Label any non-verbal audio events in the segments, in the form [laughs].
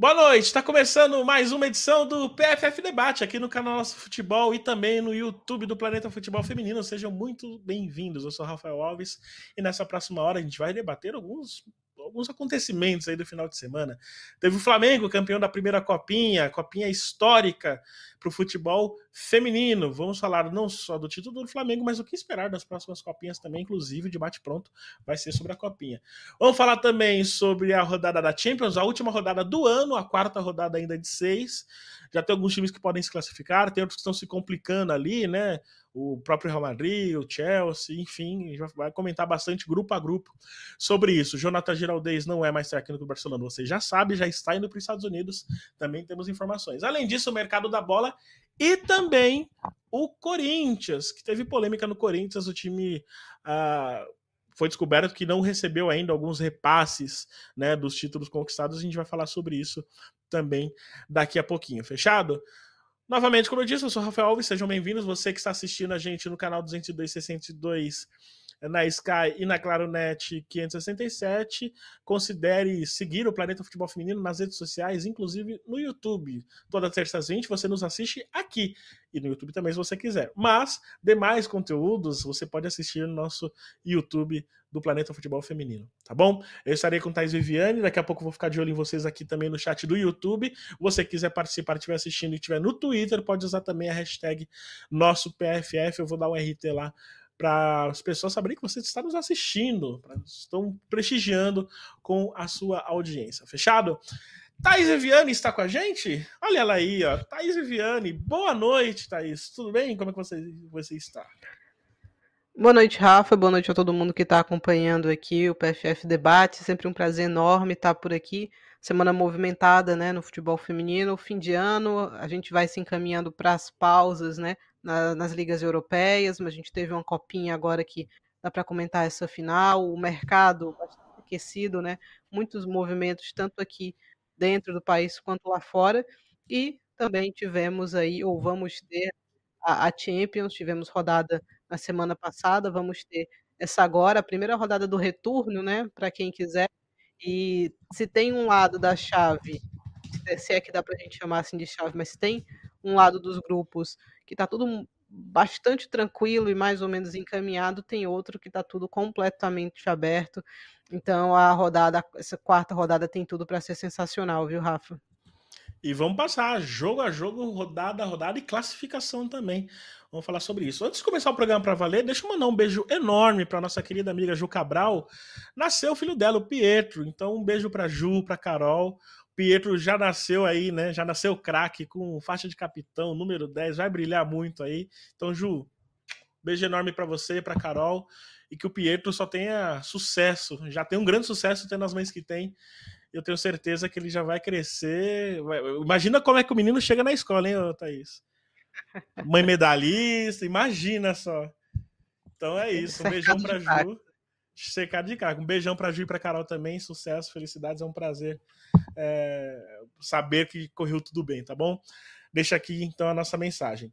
Boa noite, está começando mais uma edição do PFF Debate aqui no canal Nosso Futebol e também no YouTube do Planeta Futebol Feminino. Sejam muito bem-vindos. Eu sou Rafael Alves e nessa próxima hora a gente vai debater alguns alguns acontecimentos aí do final de semana. Teve o Flamengo, campeão da primeira copinha, copinha histórica para o futebol feminino. Vamos falar não só do título do Flamengo, mas o que esperar das próximas copinhas também, inclusive o debate pronto vai ser sobre a copinha. Vamos falar também sobre a rodada da Champions, a última rodada do ano, a quarta rodada ainda de seis. Já tem alguns times que podem se classificar, tem outros que estão se complicando ali, né? O próprio Real Madrid, o Chelsea, enfim, a gente vai comentar bastante grupo a grupo sobre isso. Jonathan Giraldez não é mais técnico do Barcelona, você já sabe, já está indo para os Estados Unidos, também temos informações. Além disso, o mercado da bola e também o Corinthians, que teve polêmica no Corinthians, o time ah, foi descoberto que não recebeu ainda alguns repasses né, dos títulos conquistados, a gente vai falar sobre isso também daqui a pouquinho, fechado? Novamente, como eu disse, eu sou Rafael Alves, sejam bem-vindos. Você que está assistindo a gente no canal 20262 na Sky e na ClaroNet 567. Considere seguir o Planeta Futebol Feminino nas redes sociais, inclusive no YouTube. Todas terças 20 você nos assiste aqui e no YouTube também se você quiser. Mas demais conteúdos você pode assistir no nosso YouTube do Planeta Futebol Feminino, tá bom? Eu estarei com Thais Viviane, daqui a pouco vou ficar de olho em vocês aqui também no chat do YouTube. Você quiser participar, estiver assistindo e estiver no Twitter, pode usar também a hashtag nosso PFF, eu vou dar um RT lá para as pessoas saberem que você está nos assistindo, estão prestigiando com a sua audiência. Fechado? Thaís Viviane está com a gente? Olha ela aí, ó. Thaís Viviane, boa noite, Thaís. Tudo bem? Como é que você, você está? Boa noite, Rafa. Boa noite a todo mundo que está acompanhando aqui o PFF Debate. Sempre um prazer enorme estar por aqui. Semana movimentada, né, no futebol feminino. Fim de ano, a gente vai se encaminhando para as pausas, né, na, nas ligas europeias. Mas a gente teve uma copinha agora que dá para comentar essa final. O mercado bastante aquecido, né, muitos movimentos tanto aqui dentro do país quanto lá fora. E também tivemos aí, ou vamos ter a, a Champions, tivemos rodada na semana passada, vamos ter essa agora, a primeira rodada do retorno, né, para quem quiser. E se tem um lado da chave, se é que dá para a gente chamar assim de chave, mas tem um lado dos grupos que está tudo bastante tranquilo e mais ou menos encaminhado, tem outro que está tudo completamente aberto. Então a rodada, essa quarta rodada tem tudo para ser sensacional, viu, Rafa? E vamos passar jogo a jogo, rodada a rodada e classificação também. Vamos falar sobre isso. Antes de começar o programa para valer, deixa eu mandar um beijo enorme para nossa querida amiga Ju Cabral. Nasceu o filho dela, o Pietro. Então, um beijo para Ju, para Carol. O Pietro já nasceu aí, né? Já nasceu craque com faixa de capitão, número 10, vai brilhar muito aí. Então, Ju, beijo enorme para você, para Carol e que o Pietro só tenha sucesso. Já tem um grande sucesso tendo as mães que tem. Eu tenho certeza que ele já vai crescer. Imagina como é que o menino chega na escola, hein, Thaís? Mãe medalhista, imagina só. Então é isso. Um beijão pra Ju. Cercado de cara. Um beijão pra Ju e pra Carol também. Sucesso, felicidades. É um prazer é, saber que correu tudo bem, tá bom? Deixa aqui então a nossa mensagem.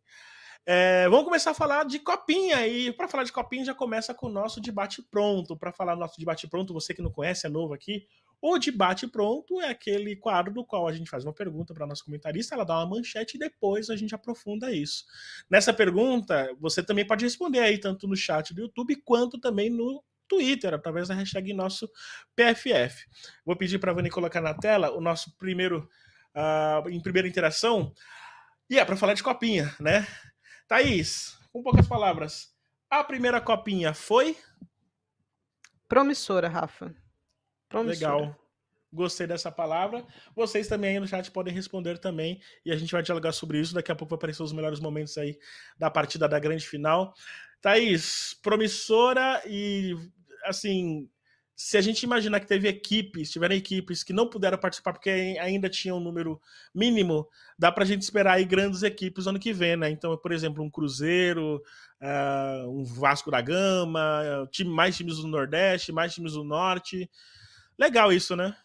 É, vamos começar a falar de copinha e para falar de copinha já começa com o nosso debate pronto. Para falar do nosso debate pronto, você que não conhece, é novo aqui, o debate pronto é aquele quadro no qual a gente faz uma pergunta para nossa comentarista, ela dá uma manchete e depois a gente aprofunda isso. Nessa pergunta, você também pode responder aí, tanto no chat do YouTube quanto também no Twitter, através da hashtag nosso PFF. Vou pedir para a Vani colocar na tela o nosso primeiro, uh, em primeira interação. E é para falar de copinha, né? Thaís, com poucas palavras, a primeira copinha foi? Promissora, Rafa. Promissora. Legal. Gostei dessa palavra. Vocês também aí no chat podem responder também e a gente vai dialogar sobre isso. Daqui a pouco vai aparecer os melhores momentos aí da partida da grande final. Thaís, promissora e assim, se a gente imaginar que teve equipes, tiveram equipes que não puderam participar porque ainda tinham um número mínimo, dá para a gente esperar aí grandes equipes ano que vem, né? Então, por exemplo, um Cruzeiro, uh, um Vasco da Gama, time, mais times do Nordeste, mais times do Norte. Legal isso, né?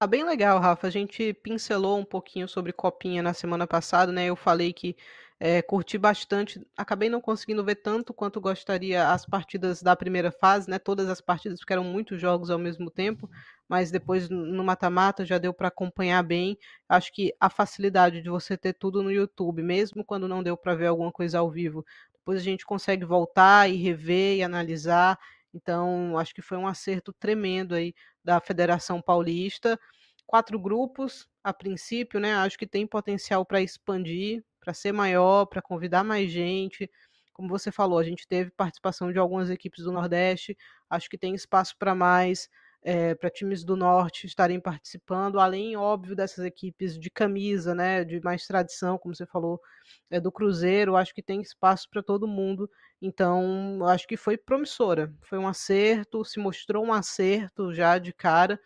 Ah, bem legal, Rafa. A gente pincelou um pouquinho sobre Copinha na semana passada, né? Eu falei que é, curti bastante. Acabei não conseguindo ver tanto quanto gostaria as partidas da primeira fase, né? Todas as partidas, porque eram muitos jogos ao mesmo tempo. mas depois no mata-mata já deu para acompanhar bem. Acho que a facilidade de você ter tudo no YouTube, mesmo quando não deu para ver alguma coisa ao vivo, depois a gente consegue voltar e rever e analisar. Então, acho que foi um acerto tremendo aí da Federação Paulista. Quatro grupos, a princípio, né? Acho que tem potencial para expandir, para ser maior, para convidar mais gente. Como você falou, a gente teve participação de algumas equipes do Nordeste, acho que tem espaço para mais é, para times do norte estarem participando, além, óbvio, dessas equipes de camisa, né, de mais tradição, como você falou, é, do Cruzeiro, acho que tem espaço para todo mundo, então acho que foi promissora, foi um acerto, se mostrou um acerto já de cara,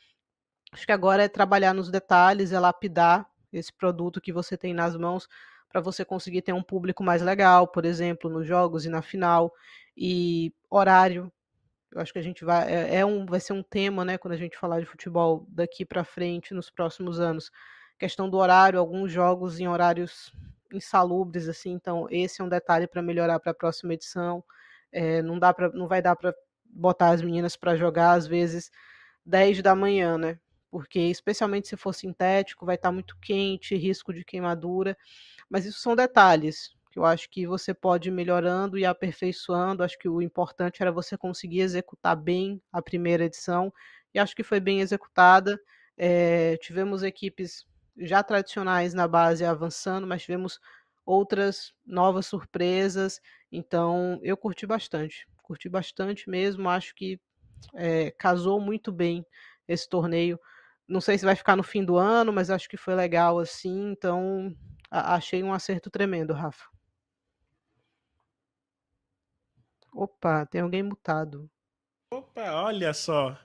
acho que agora é trabalhar nos detalhes, é lapidar esse produto que você tem nas mãos para você conseguir ter um público mais legal, por exemplo, nos jogos e na final, e horário, eu acho que a gente vai é, é, um vai ser um tema, né, quando a gente falar de futebol daqui para frente nos próximos anos. Questão do horário, alguns jogos em horários insalubres assim, então esse é um detalhe para melhorar para a próxima edição. É, não dá para não vai dar para botar as meninas para jogar às vezes 10 da manhã, né? Porque especialmente se for sintético, vai estar tá muito quente, risco de queimadura. Mas isso são detalhes que eu acho que você pode ir melhorando e aperfeiçoando. Acho que o importante era você conseguir executar bem a primeira edição, e acho que foi bem executada. É, tivemos equipes já tradicionais na base avançando, mas tivemos outras novas surpresas. Então, eu curti bastante, curti bastante mesmo. Acho que é, casou muito bem esse torneio. Não sei se vai ficar no fim do ano, mas acho que foi legal assim. Então, achei um acerto tremendo, Rafa. Opa, tem alguém mutado. Opa, olha só.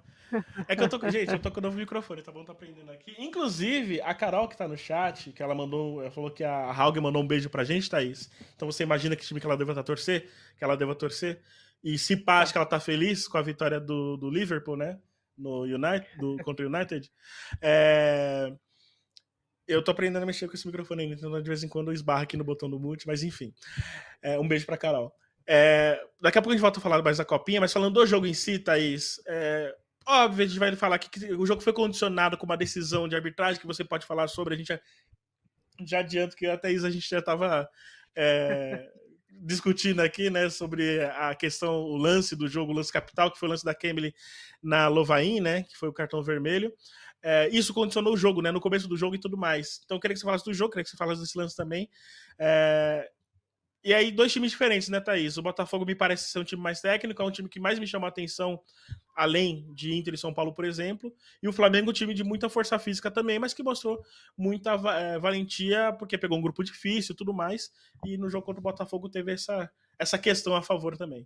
É que eu tô com. Gente, eu tô com o novo microfone, tá bom? Tá aprendendo aqui. Inclusive, a Carol que tá no chat, que ela mandou. Ela falou que a Haug mandou um beijo pra gente, Thaís. Então você imagina que time que ela deva tá torcer, que ela deva torcer. E se pá, acho que ela tá feliz com a vitória do, do Liverpool, né? No United, do, contra o United. É... Eu tô aprendendo a mexer com esse microfone ainda, então de vez em quando eu esbarro aqui no botão do mute, mas enfim. É, um beijo pra Carol. É, daqui a pouco a gente volta a falar mais da copinha, mas falando do jogo em si, Thaís, é, óbvio, a gente vai falar que, que o jogo foi condicionado com uma decisão de arbitragem que você pode falar sobre. A gente já, já adianto que a Thaís a gente já estava é, [laughs] discutindo aqui, né, sobre a questão, o lance do jogo, o lance capital, que foi o lance da Kemily na Lovain, né, que foi o cartão vermelho. É, isso condicionou o jogo, né, no começo do jogo e tudo mais. Então, eu queria que você falasse do jogo, queria que você falasse desse lance também. É, e aí, dois times diferentes, né, Thaís? O Botafogo me parece ser um time mais técnico, é um time que mais me chama a atenção, além de Inter e São Paulo, por exemplo. E o Flamengo, um time de muita força física também, mas que mostrou muita é, valentia, porque pegou um grupo difícil tudo mais. E no jogo contra o Botafogo teve essa, essa questão a favor também.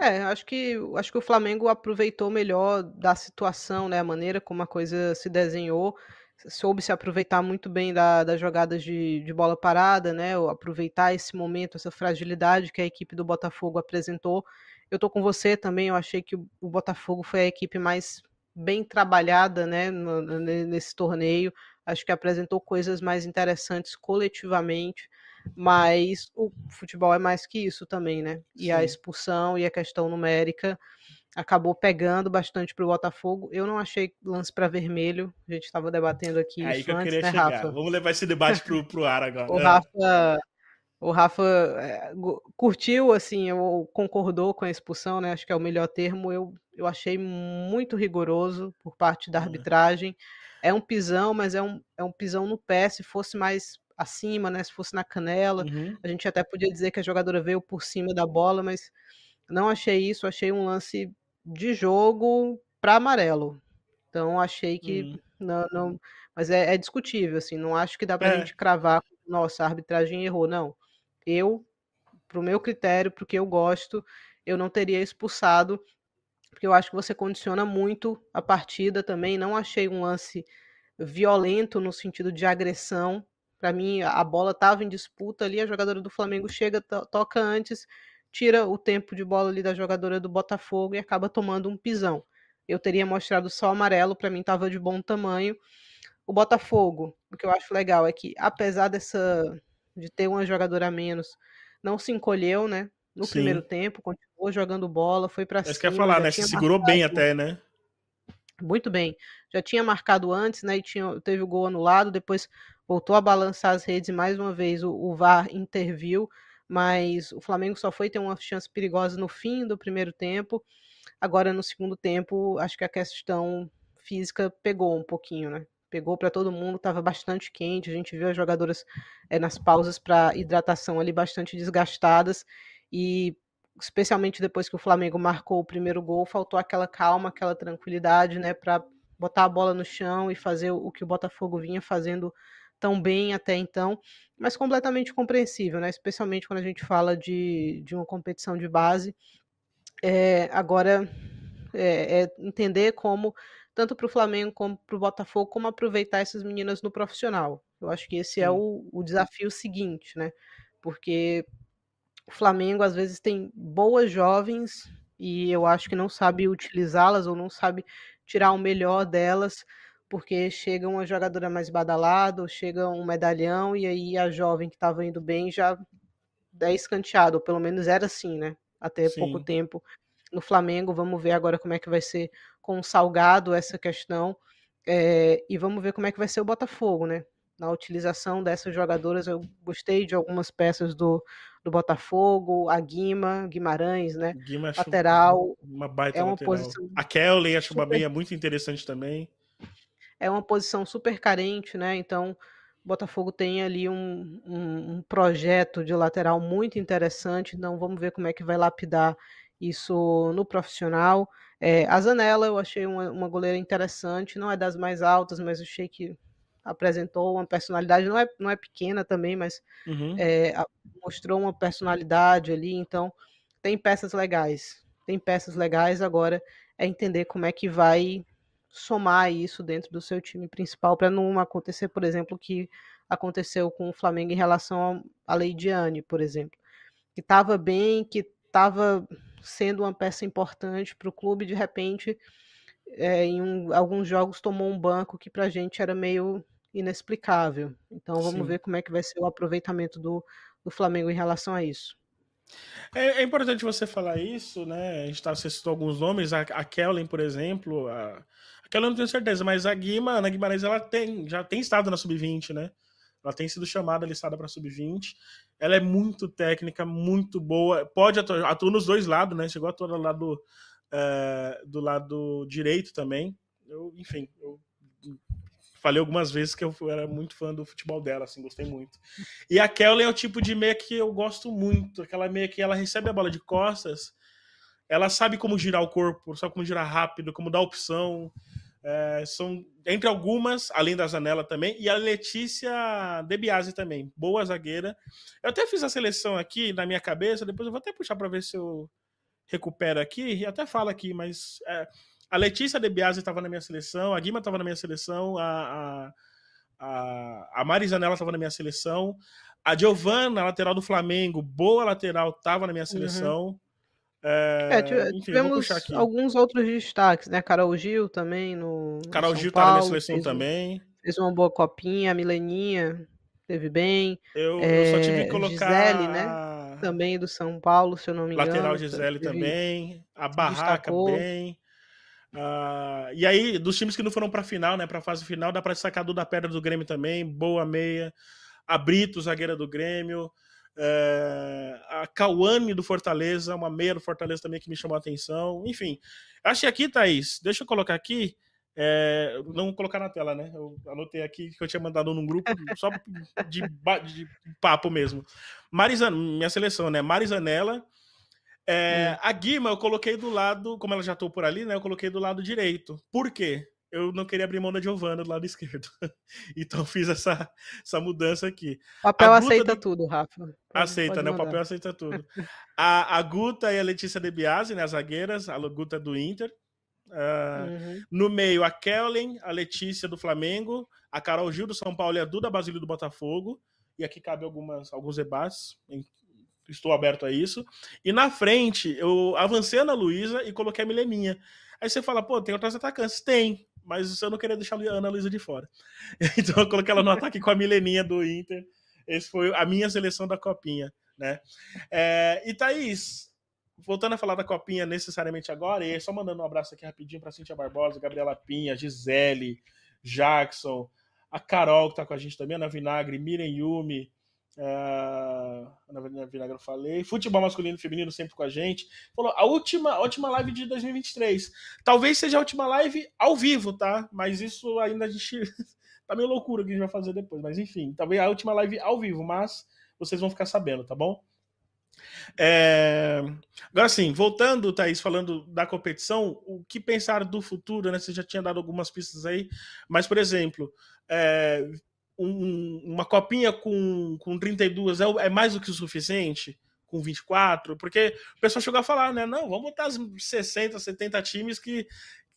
É, acho que, acho que o Flamengo aproveitou melhor da situação, né? A maneira como a coisa se desenhou soube se aproveitar muito bem da, das jogadas de, de bola parada, né? Aproveitar esse momento, essa fragilidade que a equipe do Botafogo apresentou. Eu tô com você também, eu achei que o, o Botafogo foi a equipe mais bem trabalhada, né, no, nesse torneio. Acho que apresentou coisas mais interessantes coletivamente, mas o futebol é mais que isso também, né? E Sim. a expulsão e a questão numérica acabou pegando bastante para o Botafogo. Eu não achei lance para vermelho. A gente estava debatendo aqui é isso que eu antes, queria né, chegar. Rafa? Vamos levar esse debate pro, pro ar agora. o Rafa, o Rafa é, curtiu, assim, eu, concordou com a expulsão, né? Acho que é o melhor termo. Eu, eu achei muito rigoroso por parte da arbitragem. É um pisão, mas é um, é um pisão no pé. Se fosse mais acima, né? Se fosse na canela, uhum. a gente até podia dizer que a jogadora veio por cima da bola, mas não achei isso. Achei um lance de jogo para amarelo. Então achei que hum. não, não, mas é, é, discutível assim. Não acho que dá para a é. gente cravar. Nossa, a arbitragem errou. Não, eu, para o meu critério, porque eu gosto, eu não teria expulsado, porque eu acho que você condiciona muito a partida também. Não achei um lance violento no sentido de agressão. Para mim, a bola estava em disputa ali, a jogadora do Flamengo chega, to toca antes, tira o tempo de bola ali da jogadora do Botafogo e acaba tomando um pisão. Eu teria mostrado só amarelo, para mim estava de bom tamanho. O Botafogo, o que eu acho legal é que, apesar dessa de ter uma jogadora a menos, não se encolheu, né? No Sim. primeiro tempo, continuou jogando bola, foi para cima. Isso quer falar, né? Se segurou bem até, né? muito bem. Já tinha marcado antes, né? E tinha, teve o gol anulado, depois voltou a balançar as redes e mais uma vez o, o VAR interviu, mas o Flamengo só foi ter uma chance perigosa no fim do primeiro tempo. Agora, no segundo tempo, acho que a questão física pegou um pouquinho, né? Pegou para todo mundo, estava bastante quente. A gente viu as jogadoras é, nas pausas para hidratação ali bastante desgastadas e especialmente depois que o Flamengo marcou o primeiro gol, faltou aquela calma, aquela tranquilidade, né, para botar a bola no chão e fazer o que o Botafogo vinha fazendo tão bem até então, mas completamente compreensível, né, especialmente quando a gente fala de, de uma competição de base. É, agora, é, é entender como, tanto para o Flamengo como para o Botafogo, como aproveitar essas meninas no profissional. Eu acho que esse é Sim. é o, o desafio seguinte, né? Porque o Flamengo às vezes tem boas jovens e eu acho que não sabe utilizá-las ou não sabe tirar o melhor delas, porque chega uma jogadora mais badalada, ou chega um medalhão e aí a jovem que estava indo bem já é escanteado, ou pelo menos era assim, né? Até Sim. pouco tempo no Flamengo. Vamos ver agora como é que vai ser com o Salgado essa questão. É, e vamos ver como é que vai ser o Botafogo, né? Na utilização dessas jogadoras, eu gostei de algumas peças do, do Botafogo, a Guima, Guimarães, né? Guima lateral. Uma baita é uma lateral. posição. A Kelly acho super... uma meia muito interessante também. É uma posição super carente, né? Então, o Botafogo tem ali um, um, um, projeto de lateral muito interessante. Então, vamos ver como é que vai lapidar isso no profissional. É, a Zanella eu achei uma, uma goleira interessante, não é das mais altas, mas achei que apresentou uma personalidade, não é, não é pequena também, mas uhum. é, mostrou uma personalidade ali, então tem peças legais. Tem peças legais, agora é entender como é que vai somar isso dentro do seu time principal para não acontecer, por exemplo, o que aconteceu com o Flamengo em relação à Leidiane, por exemplo, que estava bem, que estava sendo uma peça importante para o clube, de repente, é, em um, alguns jogos tomou um banco que para a gente era meio inexplicável. Então vamos Sim. ver como é que vai ser o aproveitamento do, do Flamengo em relação a isso. É, é importante você falar isso, né? A gente tá, você citou alguns nomes, a, a Kellen, por exemplo, a, a Kellen eu não tenho certeza, mas a Guima, a Ana Guimarães, ela tem, já tem estado na Sub-20, né? Ela tem sido chamada, listada para Sub-20. Ela é muito técnica, muito boa. Pode atuar, atua nos dois lados, né? Chegou a atuar do lado, é, do lado direito também. Eu, enfim, eu falei algumas vezes que eu era muito fã do futebol dela, assim, gostei muito. E a Kelly é o tipo de meia que eu gosto muito, aquela meia que ela recebe a bola de costas, ela sabe como girar o corpo, sabe como girar rápido, como dar opção. É, são entre algumas, além da Zanella também, e a Letícia Debiase também, boa zagueira. Eu até fiz a seleção aqui na minha cabeça, depois eu vou até puxar para ver se eu recupero aqui, e até falo aqui, mas é, a Letícia De Biasi estava na minha seleção, a Guima estava na minha seleção, a, a, a Mari Zanella estava na minha seleção, a Giovana, lateral do Flamengo, boa lateral, estava na minha uhum. seleção. Uhum. É, é, enfim, tivemos alguns outros destaques, né? Carol Gil também no. Carol Gil Paulo, tá na minha seleção fez, também. Fez uma boa copinha, a Mileninha teve bem. Eu, é, eu só tive que colocar. Gisele, né? Também do São Paulo, se eu não me engano. Lateral Gisele também. A Barraca destacou. bem. Uh, e aí, dos times que não foram para final, né, para fase final, dá para destacar Duda Pedra do Grêmio também, boa meia. A Brito, zagueira do Grêmio. Uh, a Cauane do Fortaleza, uma meia do Fortaleza também que me chamou a atenção. Enfim, achei aqui, Thaís, deixa eu colocar aqui. É, não colocar na tela, né? Eu anotei aqui que eu tinha mandado num grupo [laughs] só de, de papo mesmo. Marizan, minha seleção, né? Marizanella, é, hum. A Guima eu coloquei do lado, como ela já estou por ali, né? Eu coloquei do lado direito. Por quê? Eu não queria abrir mão da Giovana do lado esquerdo. [laughs] então fiz essa, essa mudança aqui. O papel aceita de... tudo, Rafa. Aceita, né? O papel aceita tudo. a, a Guta e a Letícia De Biasi, né? As zagueiras. A Guta do Inter. Uh, uhum. No meio, a Kellen, a Letícia do Flamengo, a Carol Gil do São Paulo e a Duda Basílio do Botafogo. E aqui cabe algumas, alguns debates estou aberto a isso. E na frente, eu avancei a Ana Luísa e coloquei a Mileninha. Aí você fala, pô, tem outras atacantes? Tem, mas eu não queria deixar a Ana Luísa de fora. [laughs] Então eu coloquei ela no ataque com a Mileninha do Inter. Esse foi a minha seleção da Copinha, né? É, e Thaís, voltando a falar da copinha necessariamente agora, e só mandando um abraço aqui rapidinho para Cintia Barbosa, Gabriela Pinha, Gisele, Jackson, a Carol que tá com a gente também, Ana Vinagre, Miren Yumi, uh, Ana Vinagre eu falei, futebol masculino e feminino sempre com a gente. Falou, a última, última live de 2023. Talvez seja a última live ao vivo, tá? Mas isso ainda a gente [laughs] tá meio loucura que a gente vai fazer depois, mas enfim, talvez a última live ao vivo, mas vocês vão ficar sabendo, tá bom? É... Agora sim, voltando, Thaís, falando da competição, o que pensar do futuro, né? Você já tinha dado algumas pistas aí, mas, por exemplo, é... um, uma copinha com, com 32 é, é mais do que o suficiente? Com 24? Porque o pessoal chegou a falar, né? Não, vamos botar 60, 70 times que,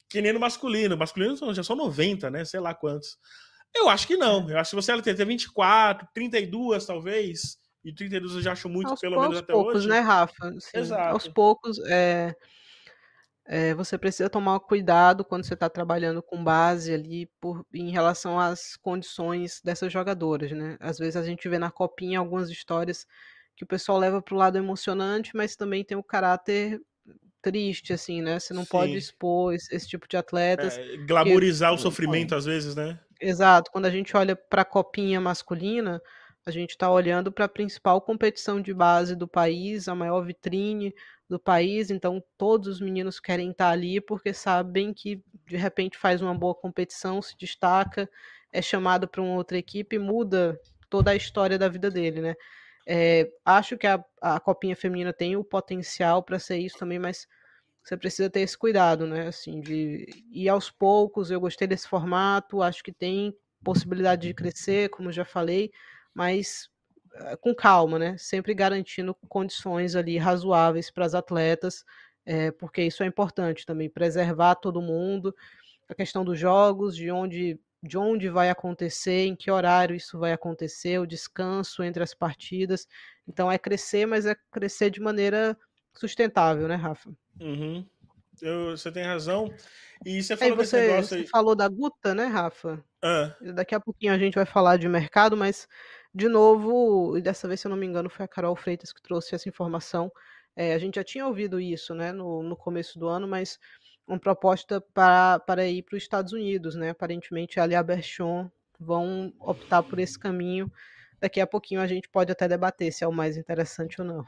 que nem no masculino. O masculino já são 90, né? Sei lá quantos. Eu acho que não. Eu acho que você ela tem 24, 32, talvez e 32 eu já acho muito, aos pelo menos até poucos, hoje. né, Rafa? Sim, Exato. Aos poucos, é, é, você precisa tomar cuidado quando você está trabalhando com base ali por, em relação às condições dessas jogadoras, né? Às vezes a gente vê na copinha algumas histórias que o pessoal leva para o lado emocionante, mas também tem o caráter triste, assim, né? Você não Sim. pode expor esse, esse, tipo de atletas. É, glamorizar o sofrimento, às vezes, né? Exato. Quando a gente olha para a copinha masculina, a gente está olhando para a principal competição de base do país, a maior vitrine do país, então todos os meninos querem estar ali porque sabem que de repente faz uma boa competição, se destaca, é chamado para uma outra equipe, muda toda a história da vida dele, né? É, acho que a, a copinha feminina tem o potencial para ser isso também, mas você precisa ter esse cuidado, né? Assim, de ir aos poucos. Eu gostei desse formato, acho que tem possibilidade de crescer, como já falei mas com calma, né? Sempre garantindo condições ali razoáveis para as atletas, é, porque isso é importante também, preservar todo mundo, a questão dos jogos, de onde, de onde vai acontecer, em que horário isso vai acontecer, o descanso entre as partidas. Então é crescer, mas é crescer de maneira sustentável, né, Rafa? Uhum. Eu, você tem razão. E você falou aí você, você aí... falou da Guta, né, Rafa? Ah. Daqui a pouquinho a gente vai falar de mercado, mas de novo, e dessa vez, se eu não me engano, foi a Carol Freitas que trouxe essa informação. É, a gente já tinha ouvido isso né, no, no começo do ano, mas uma proposta para, para ir para os Estados Unidos, né? Aparentemente, a Lia Berchon vão optar por esse caminho. Daqui a pouquinho a gente pode até debater se é o mais interessante ou não.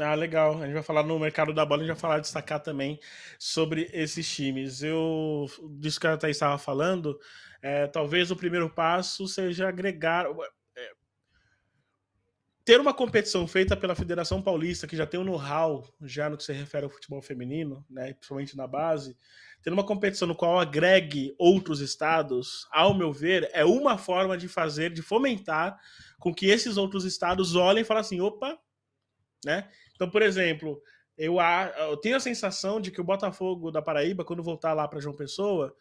Ah, legal. A gente vai falar no mercado da bola, a gente vai falar, destacar também sobre esses times. Eu, disso que a Thaís estava falando, é, talvez o primeiro passo seja agregar ter uma competição feita pela Federação Paulista, que já tem um know-how já no que se refere ao futebol feminino, né, principalmente na base, ter uma competição no qual agregue outros estados, ao meu ver, é uma forma de fazer, de fomentar com que esses outros estados olhem e falem assim, opa, né? Então, por exemplo, eu, eu tenho a sensação de que o Botafogo da Paraíba, quando voltar lá para João Pessoa,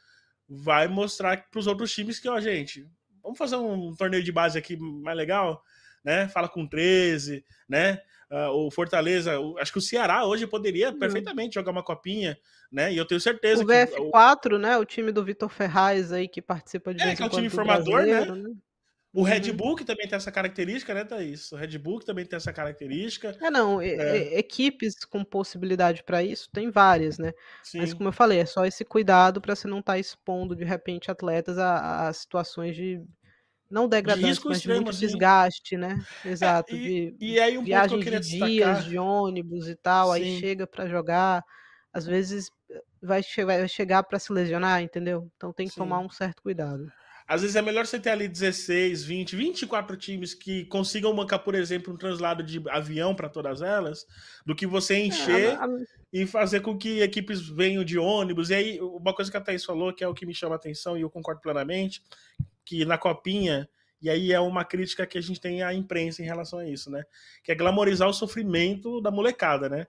vai mostrar para os outros times que, ó, gente, vamos fazer um torneio de base aqui mais legal, né? Fala com 13, né? Uh, o Fortaleza, o, acho que o Ceará hoje poderia uhum. perfeitamente jogar uma copinha, né? E eu tenho certeza o que. O VF4, né? O time do Vitor Ferraz aí que participa de. É, que é o time formador, né? né? O Red uhum. Bull que também tem essa característica, né, Thaís? O Red Bull que também tem essa característica. É, não, é. equipes com possibilidade para isso tem várias, né? Sim. Mas como eu falei, é só esse cuidado para você não estar tá expondo de repente atletas a, a situações de não degradante, de mas extremo, muito assim. desgaste, né? Exato. É, e, de e aí um viagem de dias, de ônibus e tal, Sim. aí chega para jogar, às vezes vai, che vai chegar para se lesionar, entendeu? Então tem que Sim. tomar um certo cuidado. Às vezes é melhor você ter ali 16, 20, 24 times que consigam mancar, por exemplo, um translado de avião para todas elas, do que você é, encher é, a... e fazer com que equipes venham de ônibus. E aí, uma coisa que a Thaís falou, que é o que me chama a atenção e eu concordo plenamente, que na copinha, e aí é uma crítica que a gente tem à imprensa em relação a isso, né? Que é glamorizar o sofrimento da molecada, né?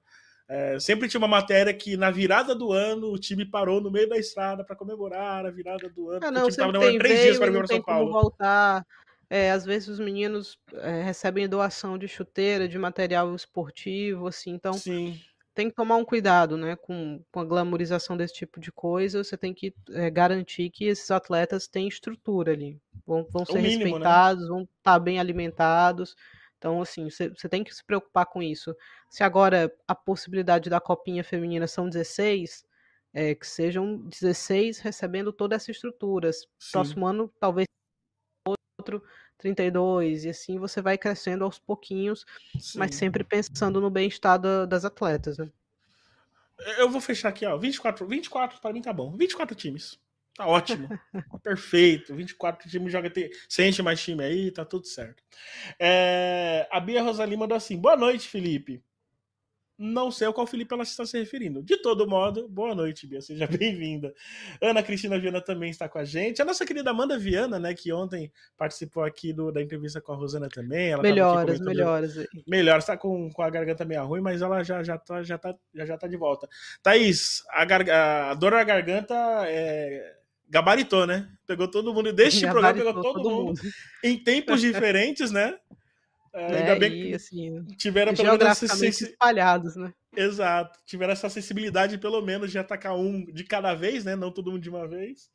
É, sempre tinha uma matéria que na virada do ano o time parou no meio da estrada para comemorar a virada do ano. Ah, não, o time tava demorando três dias para vir para São Paulo. voltar. É, às vezes os meninos é, recebem doação de chuteira, de material esportivo, assim, então Sim tem que tomar um cuidado, né, com, com a glamorização desse tipo de coisa. Você tem que é, garantir que esses atletas têm estrutura ali, vão, vão ser mínimo, né? respeitados, né? vão estar tá bem alimentados, Então, assim, você, você tem que se preocupar com isso. Se agora a possibilidade da copinha feminina são 16, é, que sejam 16 recebendo toda essa estrutura. Sim. Próximo ano, talvez outro 32, e assim você vai crescendo aos pouquinhos, mas Sim. sempre pensando no bem-estar da- das atletas, né? Eu vou fechar aqui, ó. 24, 24 para mim tá bom. 24 times. Tá ótimo. Tá [laughs] Perfeito. 24 times joga. Você enche mais time aí, tá tudo certo. É, a Bia Rosalie mandou assim: boa noite, Felipe. Não sei ao qual Felipe ela está se referindo. De todo modo, boa noite, Bia. Seja [laughs] bem-vinda. Ana Cristina Viana também está com a gente. A nossa querida Amanda Viana, né, que ontem participou aqui do, da entrevista com a Rosana também. Ela Melhoras, melhoras. aí. Melhor, está com, com a garganta meio ruim, mas ela já, já, tá, já, tá, já, já tá de volta. Thaís, a, garga- a dor na garganta é, gabaritou, né? Pegou todo mundo, deste programa pegou Gabaritou todo, mundo, em tempos [laughs] diferentes, né? É, né? ainda bem E, assim, tiveram pelo menos sensi- espalhados, né? Exato, tiveram essa sensibilidade pelo menos de atacar um de cada vez, né? Não todo mundo de uma vez.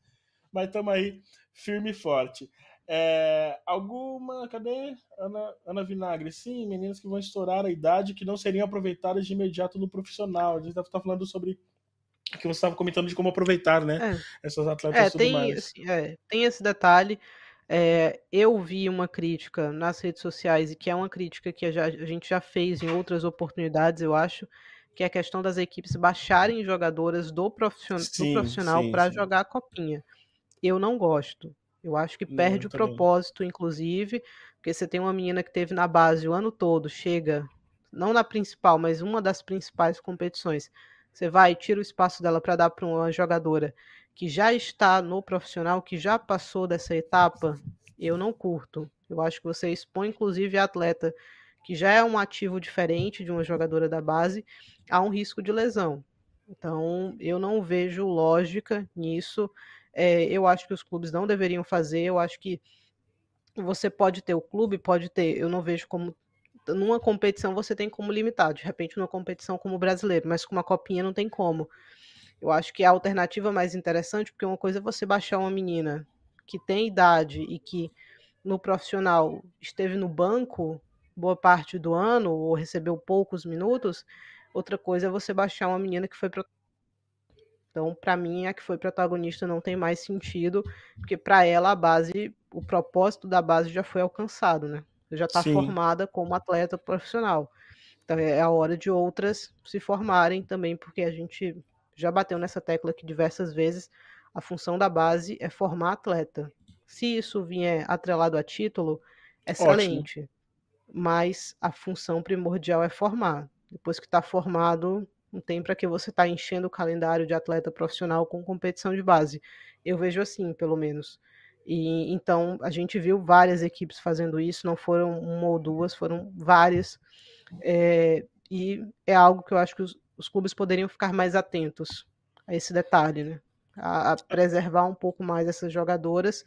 Mas estamos aí firme e forte. É, alguma. Cadê? Ana, Ana Vinagre. Sim, meninas que vão estourar a idade que não seriam aproveitadas de imediato no profissional. A gente está falando sobre o que você estava comentando de como aproveitar, né? Essas atletas É, tem, mais. assim, é, tem esse detalhe. É, eu vi uma crítica nas redes sociais, e que é uma crítica que a, já- a gente já fez em outras oportunidades, eu acho, que é a questão das equipes baixarem jogadoras do, profission- do Sim, profissional sim, para sim. jogar a copinha. Eu não gosto. Eu acho que Não, perde eu o propósito, inclusive, porque você tem uma menina que teve na base o ano todo, chega, não na principal, mas uma das principais competições. Você vai e tira o espaço dela para dar para uma jogadora que já está no profissional, que já passou dessa etapa, eu não curto. Eu acho que você expõe, inclusive, a atleta que já é um ativo diferente de uma jogadora da base a um risco de lesão. Então, eu não vejo lógica nisso. É, eu acho que os clubes não deveriam fazer. Eu acho que você pode ter o clube, pode ter. Eu não vejo como. Numa competição você tem como limitar. De repente, numa competição como o brasileiro, mas com uma copinha não tem como. Eu acho que a alternativa mais interessante, porque uma coisa é você baixar uma menina que tem idade e que no profissional esteve no banco boa parte do ano ou recebeu poucos minutos. Outra coisa é você baixar uma menina que foi pro... então, para mim, a que foi protagonista não tem mais sentido, porque para ela a base, o propósito da base já foi alcançado, né? Já está formada como atleta profissional. Então é a hora de outras se formarem também, porque a gente já bateu nessa tecla aqui diversas vezes. A função da base é formar atleta. Se isso vier atrelado a título, excelente. Mas a função primordial é formar. Depois que está formado, não tem para que você estar tá enchendo o calendário de atleta profissional com competição de base. Eu vejo assim, pelo menos. E então a gente viu várias equipes fazendo isso, não foram uma ou duas, foram várias. É, e é algo que eu acho que os, os, clubes poderiam ficar mais atentos a esse detalhe, né? A, a preservar um pouco mais essas jogadoras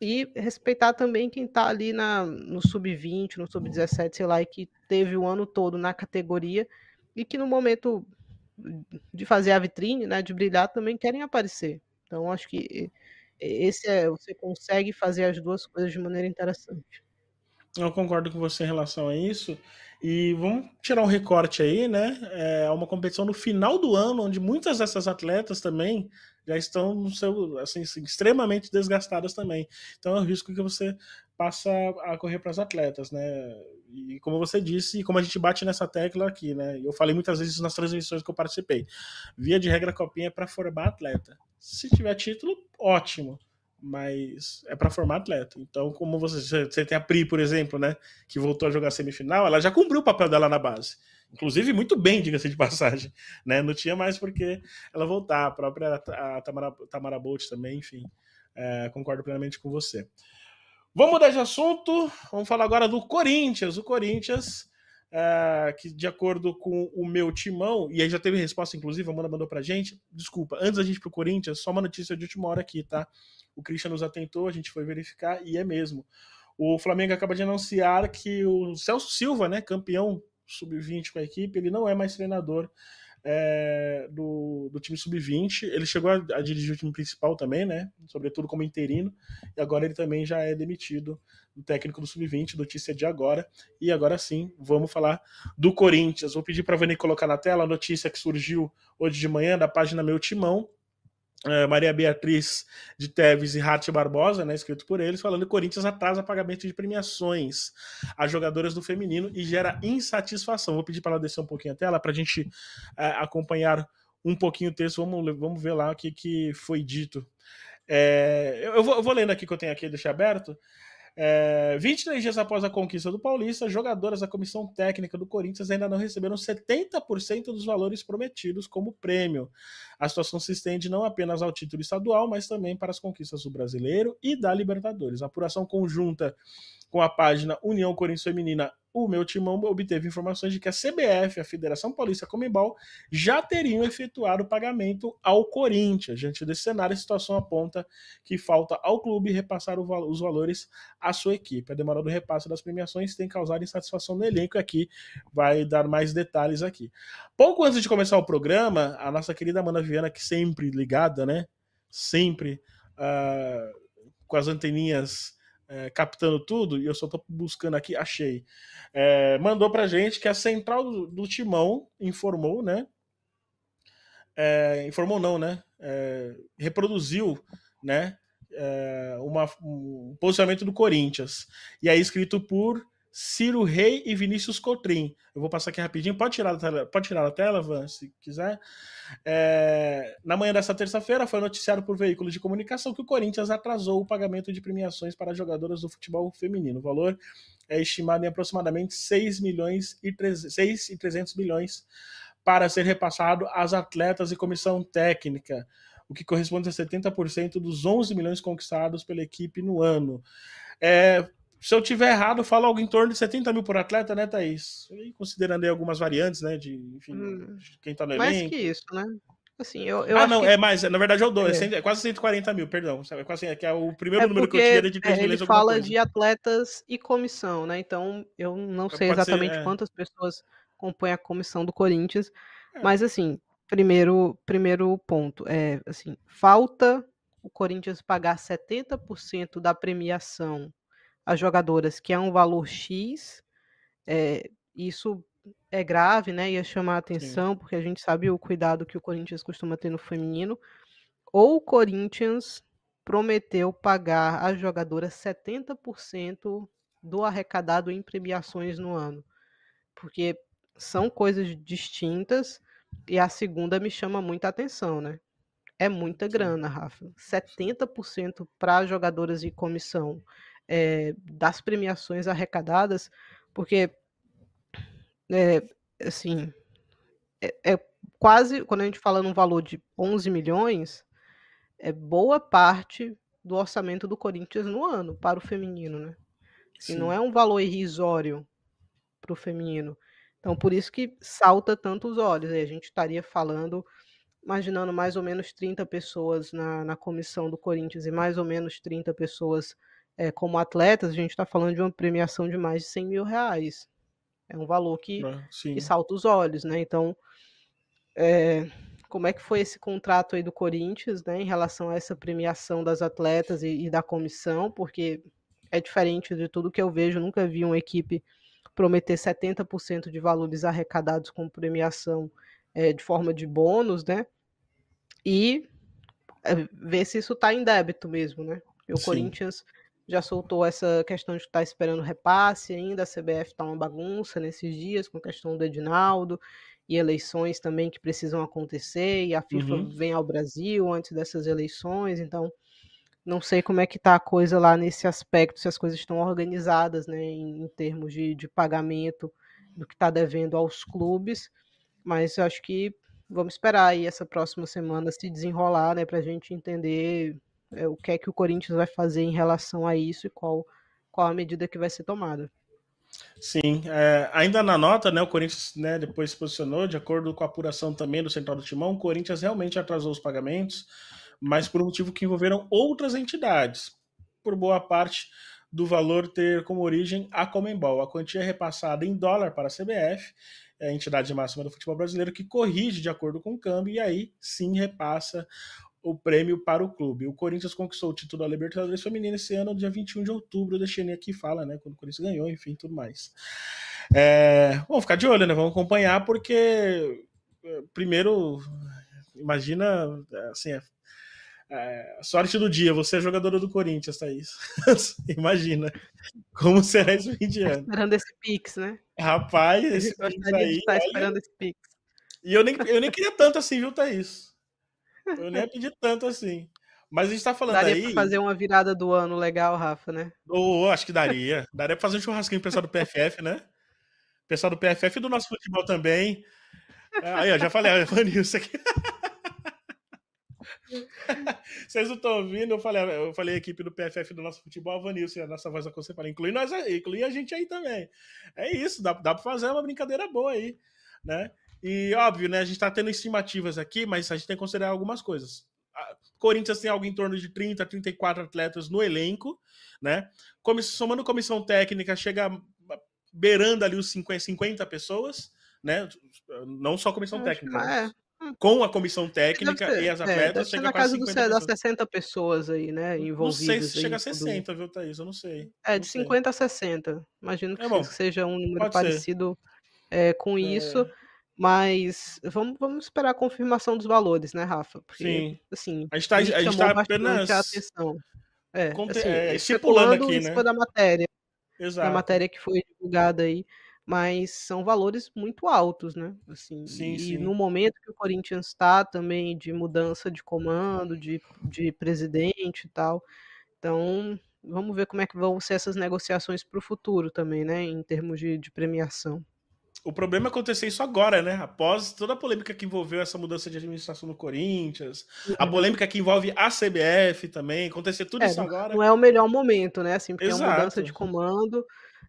e respeitar também quem está ali na, no sub-20, no sub-17, sei lá, e que teve o ano todo na categoria e que no momento de fazer a vitrine, né, de brilhar, também querem aparecer. Então, acho que esse é, você consegue fazer as duas coisas de maneira interessante. Eu concordo com você em relação a isso. E vamos tirar um recorte aí, né? É uma competição no final do ano, onde muitas dessas atletas também já estão no seu, assim, extremamente desgastadas também. Então é o risco que você passa a correr para as atletas, né? E como você disse, e como a gente bate nessa tecla aqui, né? Eu falei muitas vezes nas transmissões que eu participei. Via de regra, a copinha é para formar atleta. Se tiver título, ótimo mas é para formar atleta. Então, como você, você tem a Pri, por exemplo, né, que voltou a jogar semifinal, ela já cumpriu o papel dela na base. Inclusive, muito bem, diga-se de passagem. [laughs] Né? Não tinha mais porque ela voltar. A própria a Tamara, Tamara Bolt também, enfim. É, concordo plenamente com você. Vamos mudar de assunto. Vamos falar agora do Corinthians. O Corinthians, é, que de acordo com o meu timão, e aí já teve resposta, inclusive, a Amanda mandou pra gente. Desculpa, antes da gente ir pro Corinthians, só uma notícia de última hora aqui, tá? O Christian nos atentou, a gente foi verificar e é mesmo. O Flamengo acaba de anunciar que o Celso Silva, né, campeão sub-20 com a equipe, ele não é mais treinador é, do, do time sub-20. Ele chegou a, a, dirigir o time principal também, né? Sobretudo como interino. E agora ele também já é demitido do técnico do sub-20, notícia de agora. E agora sim, vamos falar do Corinthians. Vou pedir para a colocar na tela a notícia que surgiu hoje de manhã da página Meu Timão é, Maria Beatriz de Teves e Hart Barbosa, né, escrito por eles, falando que o Corinthians atrasa pagamento de premiações a jogadoras do feminino e gera insatisfação. Vou pedir para ela descer um pouquinho a tela para a gente é, acompanhar um pouquinho o texto. Vamos, vamos ver lá o que, que foi dito. É, eu, vou, eu, vou, lendo aqui que eu tenho aqui, deixa aberto. É, 23 dias após a conquista do Paulista, jogadoras da comissão técnica do Corinthians ainda não receberam 70% dos valores prometidos como prêmio. A situação se estende não apenas ao título estadual, mas também para as conquistas do Brasileiro e da Libertadores. A apuração conjunta com a página União Corinthians Feminina o meu timão obteve informações de que a CBF, a Federação Paulista Comembol, já teriam efetuado o pagamento ao Corinthians. Diante desse cenário, a situação aponta que falta ao clube repassar os valores à sua equipe. A demora do repasse das premiações tem causado insatisfação no elenco e aqui vai dar mais detalhes aqui. Pouco antes de começar o programa, a nossa querida Amanda Que sempre ligada, né? Sempre uh, com as anteninhas é, captando tudo, e eu só estou buscando aqui, achei. É, mandou pra gente que a central do, do Timão informou, né? É, informou não, né? É, reproduziu, né? Uma, um posicionamento do Corinthians. E aí escrito por Ciro Rei e Vinícius Cotrim. Eu vou passar aqui rapidinho. Pode tirar a tela, pode tirar a tela, Van, se quiser. É, na manhã dessa terça-feira foi noticiado por veículos de comunicação que o Corinthians atrasou o pagamento de premiações para jogadoras do futebol feminino. O valor é estimado em aproximadamente 6 milhões e 3, 6 e 300 milhões para ser repassado às atletas e comissão técnica, o que corresponde a 70% dos 11 milhões conquistados pela equipe no ano. É, se eu tiver errado, falo algo em torno de 70 mil por atleta, né, Thaís? E considerando aí algumas variantes, né? De, enfim, hum, quem tá no mais elenco. Mais que isso, né? Assim, eu, eu ah, não, que... é mais. Na verdade, é o dois. É. é quase 140 mil, perdão. É, quase, é, que é o primeiro é número que eu tinha de 3 é, Ele fala coisa. de atletas e comissão, né? Então, eu não sei Pode exatamente ser, é. quantas pessoas compõem a comissão do Corinthians. É. Mas, assim, primeiro, primeiro ponto. É, assim, falta o Corinthians pagar 70% da premiação as jogadoras, que é um valor X, é, isso é grave, né? Ia chamar a atenção, Sim. porque a gente sabe o cuidado que o Corinthians costuma ter no feminino. Ou o Corinthians prometeu pagar às jogadoras 70% do arrecadado em premiações no ano. Porque são coisas distintas e a segunda me chama muita atenção, né? É muita grana, Rafa. 70% para jogadoras e comissão é, das premiações arrecadadas, porque, é, assim, é, é, quase, quando a gente fala num valor de 11 milhões, é boa parte do orçamento do Corinthians no ano para o feminino, né? Não é um valor irrisório para o feminino. Então, por isso que salta tanto os olhos. a gente estaria falando, imaginando mais ou menos 30 pessoas na, na comissão do Corinthians e mais ou menos 30 pessoas é, como atletas, a gente está falando de uma premiação de mais de 100 mil reais. É um valor que, ah, que salta os olhos, né? Então, é, como é que foi esse contrato aí do Corinthians, né, em relação a essa premiação das atletas e, e da comissão? Porque é diferente de tudo que eu vejo. nunca vi uma equipe prometer 70% de valores arrecadados com premiação é, de forma de bônus, né? E ver se isso está em débito mesmo, né? E o Sim. Corinthians já soltou essa questão de estar tá esperando repasse ainda, a CBF está uma bagunça nesses dias com a questão do Edinaldo e eleições também que precisam acontecer, e a FIFA uhum. vem ao Brasil antes dessas eleições, então não sei como é que está a coisa lá nesse aspecto, se as coisas estão organizadas né, em, em termos de, de pagamento do que está devendo aos clubes, mas eu acho que vamos esperar aí essa próxima semana se desenrolar, né, para a gente entender é, o que é que o Corinthians vai fazer em relação a isso e qual, qual a medida que vai ser tomada. Sim, é, ainda na nota, né, o Corinthians né, depois se posicionou, de acordo com a apuração também do Central do Timão, o Corinthians realmente atrasou os pagamentos, mas por um motivo que envolveram outras entidades, por boa parte do valor ter como origem a Comembol. A quantia repassada em dólar para a CBF é a entidade máxima do futebol brasileiro, que corrige de acordo com o câmbio e aí sim repassa o prêmio para o clube. O Corinthians conquistou o título da Libertadores Feminina esse ano, dia 21 de outubro. Deixei aqui fala, né? Quando o Corinthians ganhou, enfim, tudo mais. É, vamos ficar de olho, né? Vamos acompanhar, porque é, primeiro, imagina, assim, é, é, sorte do dia, você é jogadora do Corinthians, Thaís. [laughs] imagina como será esse fim de ano. Esperando esse Pix, né? Rapaz, esse Pix aí. Tá esperando esse Pix. E eu nem, eu nem queria tanto assim, viu, Thaís? Eu nem pedi tanto assim. Mas a gente tá falando daria aí. Pra fazer uma virada do ano legal, Rafa, né? Oh, acho que daria. [laughs] Daria pra fazer um churrasquinho pessoal do PFF, né? Pessoal do PFF e do nosso futebol também. Aí, ó, já falei, Vanilson [laughs] aqui. [laughs] Vocês não estão ouvindo? Eu falei, eu falei a equipe do PFF do nosso futebol, a Vanilson, a nossa voz da fala, inclui nós inclui a gente aí também. É isso, dá, dá pra fazer uma brincadeira boa aí, né? E óbvio, né? A gente está tendo estimativas aqui, mas a gente tem que considerar algumas coisas. A Corinthians tem algo em torno de 30, 34 atletas no elenco, né? Somando comissão técnica, chega beirando ali os 50, 50 pessoas, né? Não só comissão técnica. É. Com a comissão técnica e as é, atletas, é, chega na casa do céu, das 60 pessoas aí, né? Envolvidas. Não sei se chega a 60, viu, Thaís? Eu não sei. É, de não 50 sei. a 60. Imagino que, é seja um número parecido é, com isso. Mas vamos, vamos esperar a confirmação dos valores, né, Rafa? Porque, Sim. Assim, a gente está tá apenas. A atenção. É, Conte... assim, é, estipulando aqui, né? da matéria. Exato. Da matéria que foi divulgada aí. Mas são valores muito altos, né? Assim, sim, e sim. no momento que o Corinthians está também de mudança de comando, de, de presidente e tal. Então, vamos ver como é que vão ser essas negociações para o futuro também, né? Em termos de, de premiação o problema é acontecer isso agora, né? Após toda a polêmica que envolveu essa mudança de administração no Corinthians, uhum. a polêmica que envolve a CBF também, acontecer tudo é, isso agora. Não é o melhor momento, né? Assim, porque Exato. é uma mudança de comando,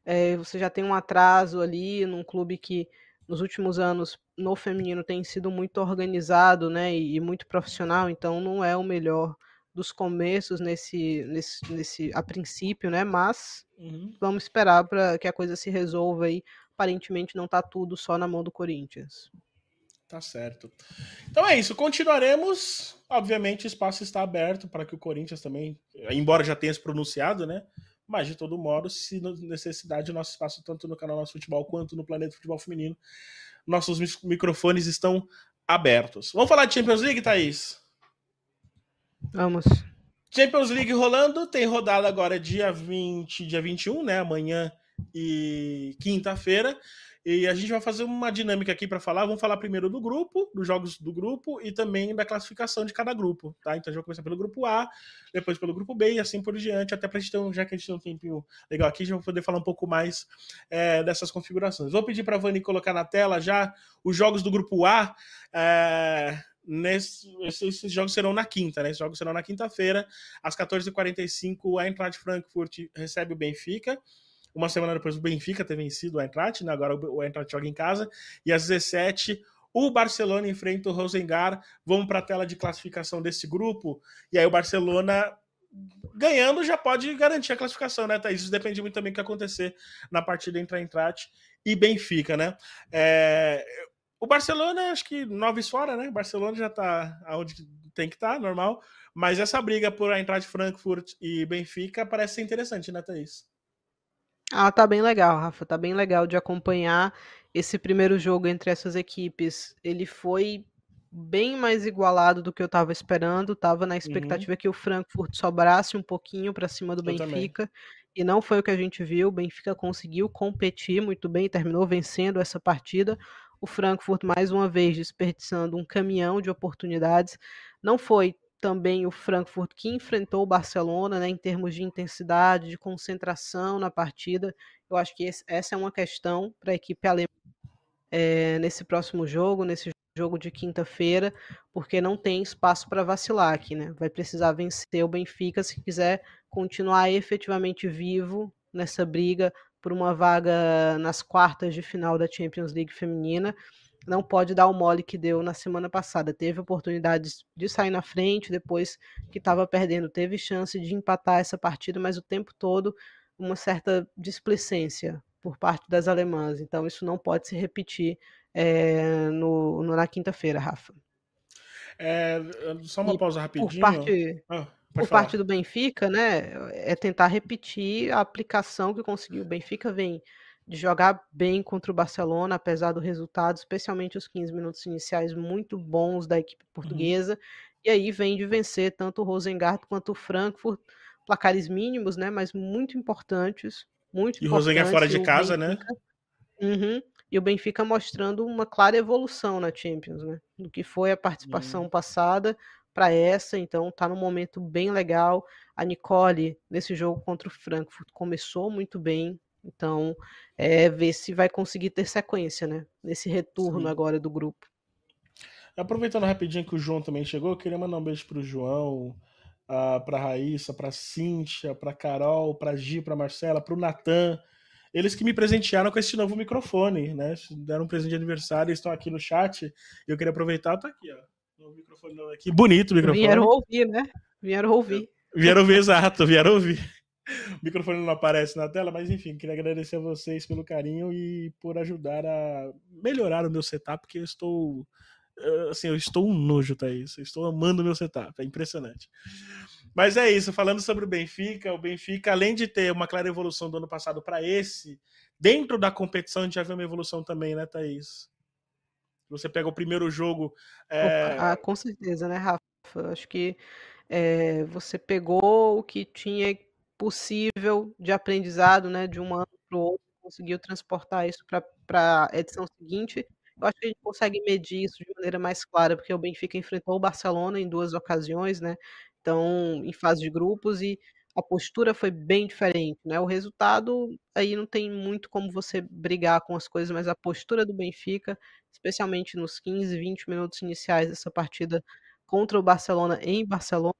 é, você já tem um atraso ali num clube que nos últimos anos no feminino tem sido muito organizado, né? E, e muito profissional, então não é o melhor dos começos nesse, nesse, nesse a princípio, né? Mas uhum. vamos esperar para que a coisa se resolva aí aparentemente não está tudo só na mão do Corinthians. Tá certo. Então é isso. Continuaremos. Obviamente, o espaço está aberto para que o Corinthians também, embora já tenha se pronunciado, né? Mas de todo modo, se necessidade, nosso espaço, tanto no canal Nosso Futebol quanto no Planeta Futebol Feminino, nossos microfones estão abertos. Vamos falar de Champions League, Thaís? Vamos. Champions League rolando, tem rodada agora dia 20, dia 21, né? Amanhã e quinta-feira. E a gente vai fazer uma dinâmica aqui para falar. Vamos falar primeiro do grupo, dos jogos do grupo e também da classificação de cada grupo, tá? Então a gente vai começar pelo grupo A, depois pelo grupo B e assim por diante, até para a gente ter um, já que a gente tem um tempinho legal aqui, a gente vai poder falar um pouco mais é, dessas configurações. Vou pedir para a Vani colocar na tela já os jogos do grupo A. É, Nesse, esses, jogos serão na quinta, né? Esses jogos serão na quinta-feira, às 14h45, a Eintracht Frankfurt recebe o Benfica. Uma semana depois o Benfica ter vencido o Eintracht, né? agora o Eintracht joga em casa. E às 17 o Barcelona enfrenta o Rosengar. Vamos para a tela de classificação desse grupo. E aí o Barcelona ganhando já pode garantir a classificação, né, Thaís? Isso depende muito também do que acontecer na partida entre a Eintracht e Benfica, né? É... O Barcelona, acho que nove fora, né? O Barcelona já está onde tem que estar, tá, normal. Mas essa briga por Eintracht Frankfurt e Benfica parece ser interessante, né, Thaís? Ah, tá bem legal, Rafa. Tá bem legal de acompanhar esse primeiro jogo entre essas equipes. Ele foi bem mais igualado do que eu estava esperando. Tava na uhum. expectativa uhum. que o Frankfurt sobrasse um pouquinho para cima do eu Benfica. Também. E não foi o que a gente viu. O Benfica conseguiu competir muito bem, terminou vencendo essa partida. O Frankfurt, mais uma vez, desperdiçando um caminhão de oportunidades. Não foi também o Frankfurt que enfrentou o Barcelona, né, em termos de intensidade, de concentração na partida. Eu acho que esse, essa é uma questão para a equipe alemã é, nesse próximo jogo, nesse jogo de quinta-feira, porque não tem espaço para vacilar aqui, né? Vai precisar vencer o Benfica se quiser continuar efetivamente vivo nessa briga por uma vaga nas quartas de final da Champions League feminina não pode dar o mole que deu na semana passada. Teve oportunidades de sair na frente, depois que estava perdendo, teve chance de empatar essa partida, mas o tempo todo uma certa displicência por parte das alemãs. Então isso não pode se repetir é, no, no, na quinta-feira, Rafa. É, só uma e pausa rapidinho. Por parte, ah, por parte do Benfica, né, é tentar repetir a aplicação que conseguiu. O Benfica vem de jogar bem contra o Barcelona, apesar do resultado, especialmente os 15 minutos iniciais muito bons da equipe uhum. portuguesa. Uhum. E aí vem de vencer tanto o Rosengard quanto o Frankfurt, placares mínimos, né, mas muito importantes. Muito e o Rosengard é fora de casa, né? Benfica, né? Uhum, e o Benfica mostrando uma clara evolução na Champions, né? Do que foi a participação uhum. passada para essa, então tá num momento bem legal. A Nicole, nesse jogo contra o Frankfurt, começou muito bem, então é ver se vai conseguir ter sequência, né? Nesse retorno Sim. agora do grupo. Aproveitando rapidinho que o João também chegou, eu queria mandar um beijo pro João, uh, pra Raíssa, pra Cíntia, pra Carol, pra Gi, pra Marcela, pro Natan. Eles que me presentearam com esse novo microfone, né? Deram um presente de aniversário, estão aqui no chat. E eu queria aproveitar, tá aqui, ó. O microfone aqui. Bonito o microfone. Vieram ouvir, né? Vieram ouvir. Vieram ouvir, exato, vieram ouvir. O microfone não aparece na tela, mas enfim, queria agradecer a vocês pelo carinho e por ajudar a melhorar o meu setup, porque eu estou. Assim, eu estou um nojo, Thaís. Eu estou amando o meu setup, é impressionante. Mas é isso, falando sobre o Benfica, o Benfica, além de ter uma clara evolução do ano passado para esse, dentro da competição a gente já vê uma evolução também, né, Thaís? Você pega o primeiro jogo. É... Ah, com certeza, né, Rafa? Acho que é, você pegou o que tinha possível de aprendizado, né, de um ano para o outro, conseguiu transportar isso para a edição seguinte. Eu acho que a gente consegue medir isso de maneira mais clara, porque o Benfica enfrentou o Barcelona em duas ocasiões, né? Então, em fase de grupos, e a postura foi bem diferente, né? O resultado aí não tem muito como você brigar com as coisas, mas a postura do Benfica, especialmente nos 15, 20 minutos iniciais dessa partida contra o Barcelona em Barcelona,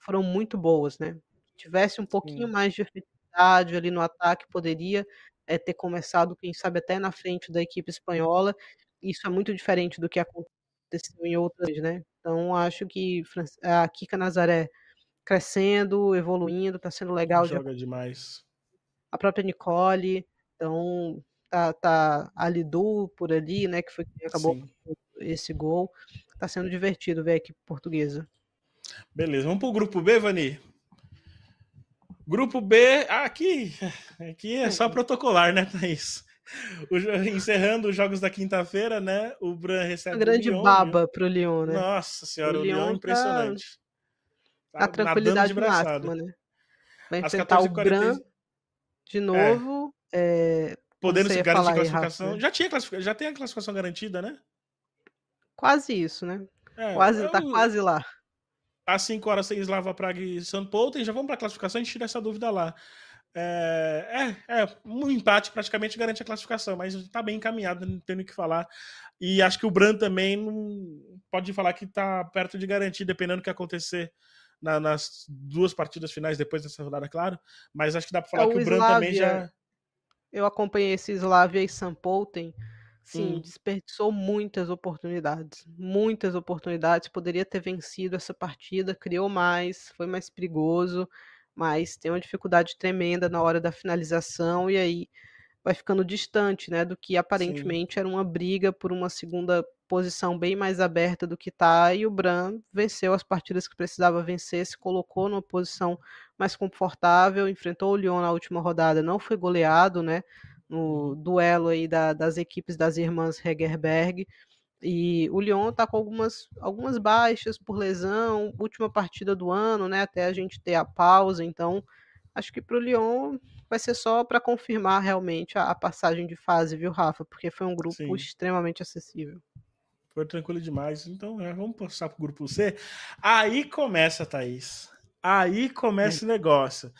foram muito boas, né? Se tivesse um pouquinho Sim. mais de efetividade ali no ataque, poderia é, ter começado, quem sabe, até na frente da equipe espanhola. Isso é muito diferente do que aconteceu em outras, né? Então, acho que a Kika Nazaré crescendo, evoluindo, tá sendo legal. Joga demais. A própria Nicole, então tá, tá a Lidu por ali, né, que foi quem acabou Sim. esse gol. Tá sendo divertido ver a equipe portuguesa. Beleza, vamos pro grupo B, Vani. Grupo B, aqui, [laughs] aqui é só protocolar, né, Thaís? O, encerrando os jogos da quinta-feira, né? O Bran recebe. Uma grande o Lyon, baba pro Lyon, né? Nossa senhora, o, o Lyon, é tá impressionante. Tá a tranquilidade máxima, né? Vai enfrentar o Bran de é. novo. É. É, Podendo se garantir classificação. Aí, já, tinha classific... já tem a classificação garantida, né? Quase isso, né? É, quase, eu... tá quase lá. Às 5 horas tem Slava Praga e São Paulo, e já vamos para a classificação, a gente tira essa dúvida lá. É, é, é, um empate praticamente garante a classificação, mas está bem encaminhado, não tenho o que falar. E acho que o Bran também não pode falar que está perto de garantir, dependendo do que acontecer na, nas duas partidas finais depois dessa rodada, claro. Mas acho que dá para falar é, que o, o Bran também já. Eu acompanhei esse Slavia e Sampolten. Sim, desperdiçou muitas oportunidades. Muitas oportunidades. Poderia ter vencido essa partida, criou mais, foi mais perigoso, mas tem uma dificuldade tremenda na hora da finalização e aí vai ficando distante, né, do que aparentemente Sim. era uma briga por uma segunda posição bem mais aberta do que está, e o Bran venceu as partidas que precisava vencer, se colocou numa posição mais confortável, enfrentou o Lyon na última rodada, não foi goleado, né, no duelo aí da, das equipes das irmãs Hegerberg, e o Lyon está com algumas, algumas baixas por lesão, última partida do ano, né, até a gente ter a pausa, então acho que para o Lyon vai ser só para confirmar realmente a, a, passagem de fase, viu, Rafa? Porque foi um grupo Sim. extremamente acessível. Foi tranquilo demais. Então, é, vamos passar para o grupo C. Aí começa, Thaís. Aí começa o negócio.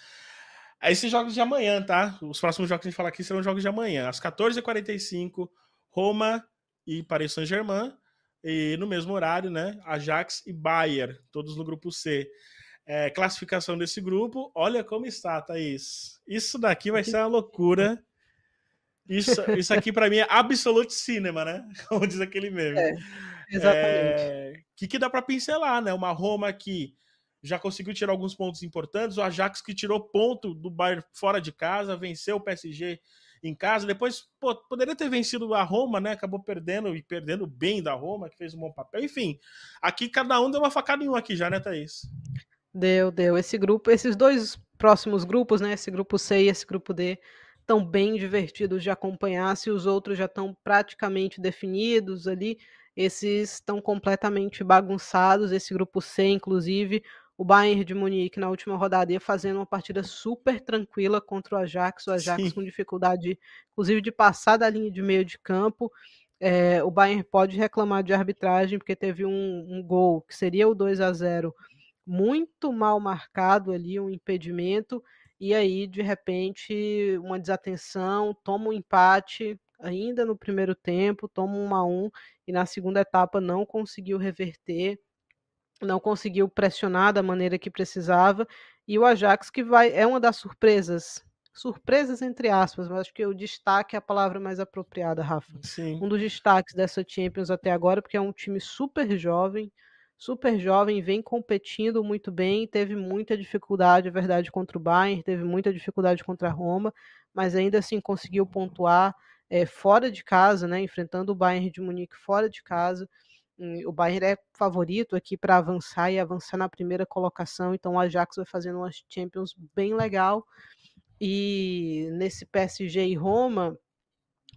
Esses jogos de amanhã, tá? Os próximos jogos que a gente falar aqui serão jogos de amanhã. Às 14h45, Roma e Paris Saint-Germain. E no mesmo horário, né? Ajax e Bayern, todos no grupo C. É, classificação desse grupo, olha como está, Thaís. Isso daqui vai ser uma loucura. Isso, isso aqui para mim é absolute cinema, né? [laughs] Como diz aquele meme. É, exatamente. O é, que, que dá para pincelar, né? Uma Roma que já conseguiu tirar alguns pontos importantes, o Ajax que tirou ponto do Bayern fora de casa, venceu o PSG em casa. Depois pô, poderia ter vencido a Roma, né? Acabou perdendo e perdendo bem da Roma, que fez um bom papel. Enfim, aqui cada um deu uma facada em um aqui já, né, Thaís? Deu, deu. Esse grupo, esses dois próximos grupos, né? Esse grupo C e esse grupo D, estão bem divertidos de acompanhar. Se os outros já estão praticamente definidos ali, esses estão completamente bagunçados. Esse grupo C, inclusive, o Bayern de Munique na última rodada ia fazendo uma partida super tranquila contra o Ajax, o Ajax Sim. com dificuldade, inclusive, de passar da linha de meio de campo. É, o Bayern pode reclamar de arbitragem, porque teve um, um gol que seria o 2 a 0 muito mal marcado ali, um impedimento, e aí, de repente, uma desatenção, toma um empate ainda no primeiro tempo, toma um a um, e na segunda etapa não conseguiu reverter não conseguiu pressionar da maneira que precisava, e o Ajax que vai é uma das surpresas, surpresas entre aspas, mas acho que o destaque é a palavra mais apropriada, Rafa. Sim. Um dos destaques dessa Champions até agora, porque é um time super jovem, super jovem, vem competindo muito bem, teve muita dificuldade, é verdade, contra o Bayern, teve muita dificuldade contra a Roma, mas ainda assim conseguiu pontuar é, fora de casa, né, enfrentando o Bayern de Munique fora de casa. O Bayern é favorito aqui para avançar e avançar na primeira colocação, então o Ajax vai fazendo uma Champions bem legal. E nesse PSG e Roma,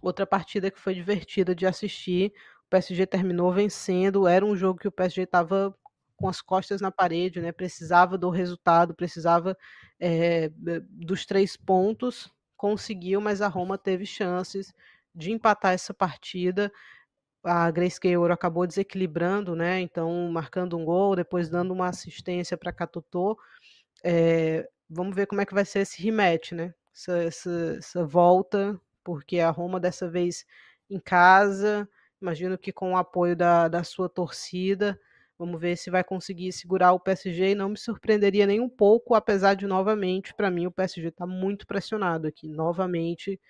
outra partida que foi divertida de assistir, o PSG terminou vencendo, era um jogo que o PSG estava com as costas na parede, né? Precisava do resultado, precisava é, dos três pontos, conseguiu, mas a Roma teve chances de empatar essa partida a Grace Ouro acabou desequilibrando, né? Então, marcando um gol, depois dando uma assistência para Catutô. É, vamos ver como é que vai ser esse rematch, né? Essa, essa, essa, volta, porque a Roma dessa vez em casa, imagino que com o apoio da, da sua torcida. Vamos ver se vai conseguir segurar o PSG e não me surpreenderia nem um pouco, apesar de novamente, para mim, o PSG está muito pressionado aqui. Novamente,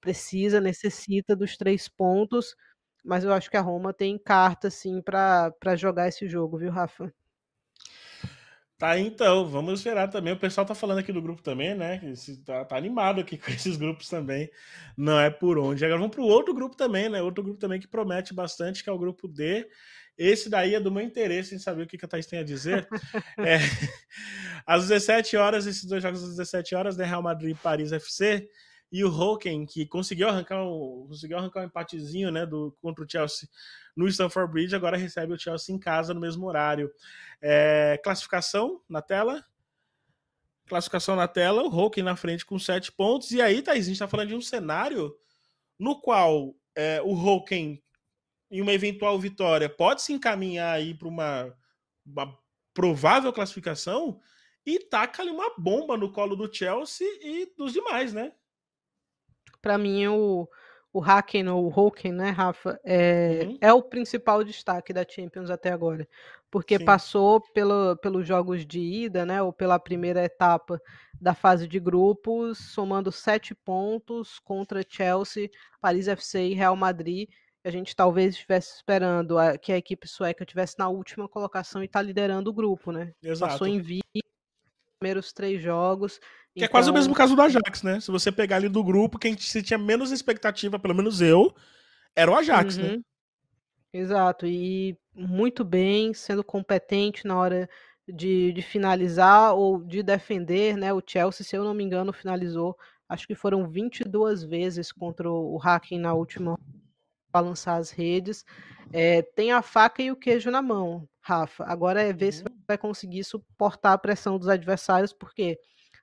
precisa, necessita dos três pontos mas eu acho que a Roma tem carta, assim, para jogar esse jogo, viu, Rafa? Tá, então, vamos esperar também. O pessoal tá falando aqui do grupo também, né? Tá, tá animado aqui [laughs] com esses grupos também. Não é por onde. Agora vamos pro outro grupo também, né? Outro grupo também que promete bastante, que é o grupo D. Esse daí é do meu interesse em saber o que, que a Thaís tem a dizer. [laughs] é, [laughs] às 17 horas, esses dois jogos às 17 horas, né? Real Madrid e Paris FC e o Hoken, que conseguiu arrancar um, conseguiu arrancar um empatezinho né, do, contra o Chelsea no Stamford Bridge, agora recebe o Chelsea em casa no mesmo horário. É, classificação na tela. Classificação na tela, o Hoken na frente com sete pontos. E aí, Thaís, a gente está falando de um cenário no qual é, o Hoken, em uma eventual vitória, pode se encaminhar aí para uma, uma provável classificação e taca ali uma bomba no colo do Chelsea e dos demais, né? Para mim, o, o Haken ou o Hoken, né, Rafa, é, uhum. é o principal destaque da Champions até agora. Porque Sim. passou pelo, pelos jogos de ida, né, ou pela primeira etapa da fase de grupos, somando sete pontos contra Chelsea, Paris FC e Real Madrid. A gente talvez estivesse esperando a, que a equipe sueca tivesse na última colocação e está liderando o grupo, né? Exato. Passou em vi primeiros três jogos que então... é quase o mesmo então caso do Ajax, né? Se você pegar ali do grupo, quem se tinha menos expectativa, pelo menos eu, era o Ajax, né? uhum. né? Exato, e muito bem, sendo competente na hora de, de finalizar ou de defender, né? O Chelsea, se eu não me engano, finalizou, acho que foram 22 vezes contra o Hacking na última balançar as redes. É, tem a faca e o queijo na mão, Rafa. Agora é ver uhum. se vai conseguir suportar a pressão dos adversários, porque